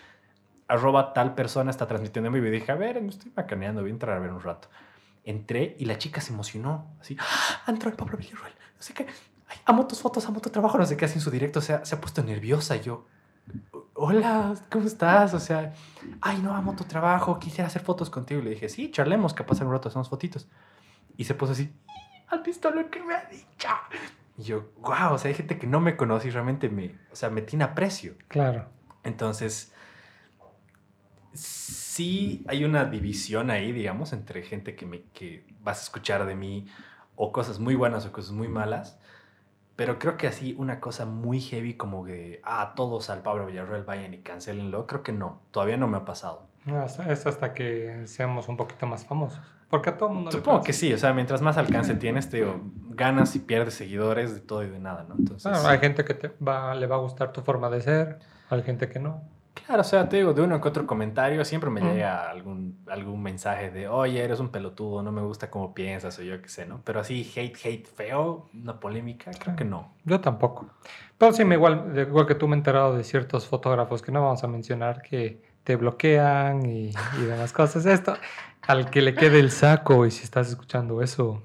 arroba tal persona está transmitiendo en vivo. Y dije, a ver, me estoy macaneando, voy a entrar a ver un rato. Entré y la chica se emocionó, así, ¡Ah, entró el Pablo Villarreal, no sé qué, Ay, amo tus fotos, amo tu trabajo, no sé qué, así en su directo, o sea, se ha puesto nerviosa. Y yo, hola, ¿cómo estás? O sea, ay, no, amo tu trabajo, quisiera hacer fotos contigo. Y le dije, sí, charlemos, que pasa un rato, hacemos fotitos. Y se puso así, ¿has visto lo que me ha dicho? Y yo, wow, o sea, hay gente que no me conoce y realmente me, o sea, me tiene aprecio. Claro. Entonces, sí hay una división ahí, digamos, entre gente que, me, que vas a escuchar de mí o cosas muy buenas o cosas muy malas. Pero creo que así una cosa muy heavy como que, ah, todos al Pablo Villarreal vayan y cancelenlo, creo que no, todavía no me ha pasado. Es hasta que seamos un poquito más famosos. Porque a todo mundo Supongo que sí, o sea, mientras más alcance tienes, te digo, ganas y pierdes seguidores de todo y de nada, ¿no? Entonces, Claro, hay gente que te va, le va a gustar tu forma de ser, hay gente que no. Claro, o sea, te digo, de uno que otro comentario siempre me Mm. llega algún, algún mensaje de, oye, eres un pelotudo, no me gusta cómo piensas o yo qué sé, ¿no? Pero así, hate, hate feo, una polémica, creo que no. Yo tampoco. Pero sí, me igual, igual que tú me he enterado de ciertos fotógrafos que no vamos a mencionar que te bloquean y, y demás cosas. Esto, al que le quede el saco y si estás escuchando eso,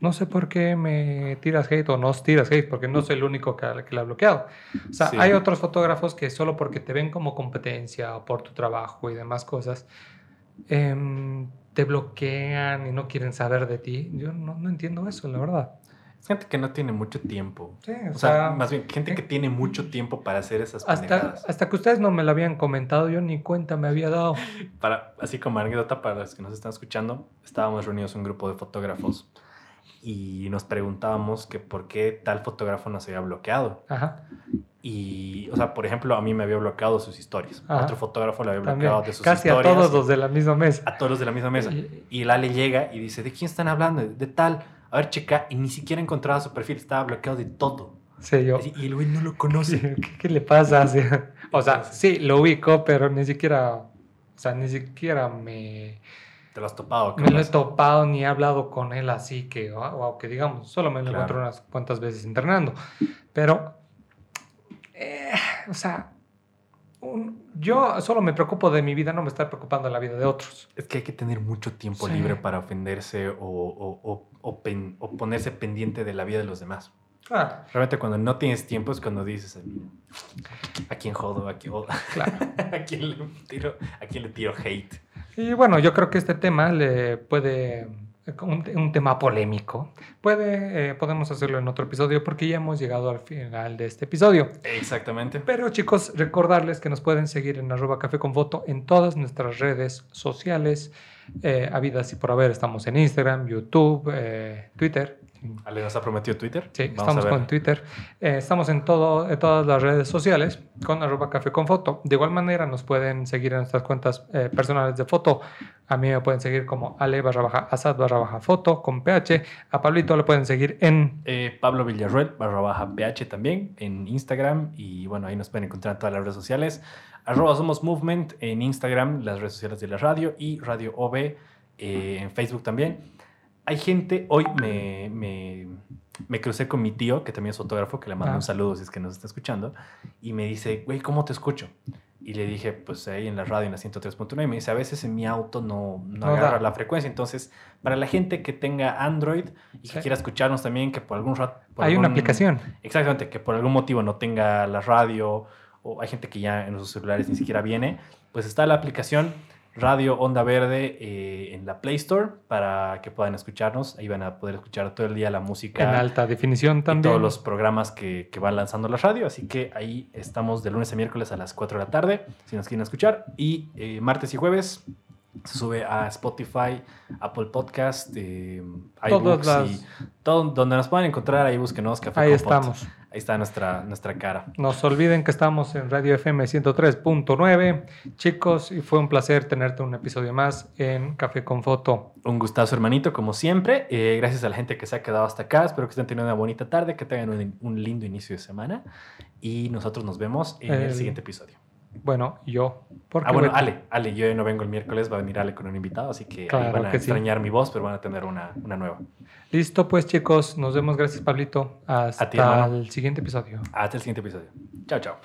no sé por qué me tiras hate o no tiras hate, porque no soy el único que, que la ha bloqueado. O sea, Sí. hay otros fotógrafos que solo porque te ven como competencia o por tu trabajo y demás cosas, em, te bloquean y no quieren saber de ti. Yo no, no entiendo eso, la verdad. Es gente que no tiene mucho tiempo. Sí, O sea, más bien, gente que tiene mucho tiempo para hacer esas Hasta, pendejadas. hasta que ustedes no me lo habían comentado, yo ni cuenta me había dado. Para, así como anécdota para los que nos están escuchando, estábamos reunidos un grupo de fotógrafos y nos preguntábamos que por qué tal fotógrafo nos había bloqueado. Ajá. Y, o sea, por ejemplo, a mí me había bloqueado sus historias. Ajá. Otro fotógrafo le había También. bloqueado de sus Casi a historias. todos los de la misma mesa. a todos los de la misma mesa. Y- Y el Ale llega y dice, ¿de quién están hablando? De tal. A ver, checa. Y ni siquiera encontraba su perfil. Estaba bloqueado de todo. Sí, yo. Y el güey no lo conoce. ¿Qué, qué le pasa? Sí. O sea, sí, lo ubico, pero ni siquiera. O sea, ni siquiera me, Te lo has topado. me lo he capaz. topado ni he hablado con él así que, o o que digamos, solo me lo Claro. encontré unas cuantas veces entrenando. Pero, eh, o sea, un- yo solo me preocupo de mi vida, no me está preocupando de la vida de otros. Es que hay que tener mucho tiempo Sí. libre para ofenderse o, o- o- o pen- o ponerse pendiente de la vida de los demás. Claro, Realmente cuando no tienes tiempo es cuando dices, ¿a quién jodo? ¿A quién, o- claro. ¿a quién le tiro, a quién le tiro hate? Y bueno, yo creo que este tema le puede, un, un tema polémico, puede, eh, podemos hacerlo en otro episodio porque ya hemos llegado al final de este episodio. Exactamente. Pero chicos, recordarles que nos pueden seguir en arroba café con foto en todas nuestras redes sociales, eh, habidas y por haber. Estamos en Instagram, YouTube, eh, Twitter. Ale nos ha prometido Twitter. Sí, Vamos estamos con Twitter. Eh, estamos en, todo, en todas las redes sociales con arroba café con foto. De igual manera nos pueden seguir en nuestras cuentas eh, personales de foto. A mí me pueden seguir como ale barra baja asad barra baja foto con ph. A Pablito le pueden seguir en... Eh, Pablo Villarruel, barra baja PH también en Instagram. Y bueno, ahí nos pueden encontrar en todas las redes sociales. Arroba Somos Movement en Instagram, las redes sociales de la radio y Radio OB en Facebook también. Hay gente, hoy me, me, me crucé con mi tío, que también es fotógrafo, que le mando Ah. un saludo si es que nos está escuchando, y me dice, güey, ¿cómo te escucho? Y le dije, pues ahí en la radio, en la 103.9, y me dice, a veces en mi auto no, no, No agarra da. la frecuencia. Entonces, para la gente que tenga Android y que Sí. quiera escucharnos también, que por algún rato... Hay una algún- aplicación. Exactamente, que por algún motivo no tenga la radio o hay gente que ya en sus celulares ni siquiera viene, pues está la aplicación Radio Onda Verde eh, en la Play Store para que puedan escucharnos. Ahí van a poder escuchar todo el día la música En alta definición y también. todos los programas que, que van lanzando la radio. Así que ahí estamos de lunes a miércoles a las 4 de la tarde, si nos quieren escuchar. Y eh, martes y jueves se sube a Spotify, Apple Podcast, eh, iBooks las- y todo donde nos puedan encontrar. Ahí búsquenos Café Ahí estamos. Ahí está nuestra, nuestra cara. No se olviden que estamos en Radio FM 103.9. Chicos, y fue un placer tenerte un episodio más en Café con Foto. Un gustazo, hermanito, como siempre. Eh, gracias a la gente que se ha quedado hasta acá. Espero que estén teniendo una bonita tarde, que tengan un, un lindo inicio de semana. Y nosotros nos vemos en el El- siguiente episodio. Bueno, yo. Porque Ah, bueno, Ale, Ale, yo no vengo el miércoles, va a venir Ale con un invitado, así que ahí van a sí. extrañar mi voz, pero van a tener una, una nueva. Listo, pues chicos, nos vemos. Gracias, Pablito. Hasta ti, el siguiente episodio. Hasta el siguiente episodio. Chao, chao.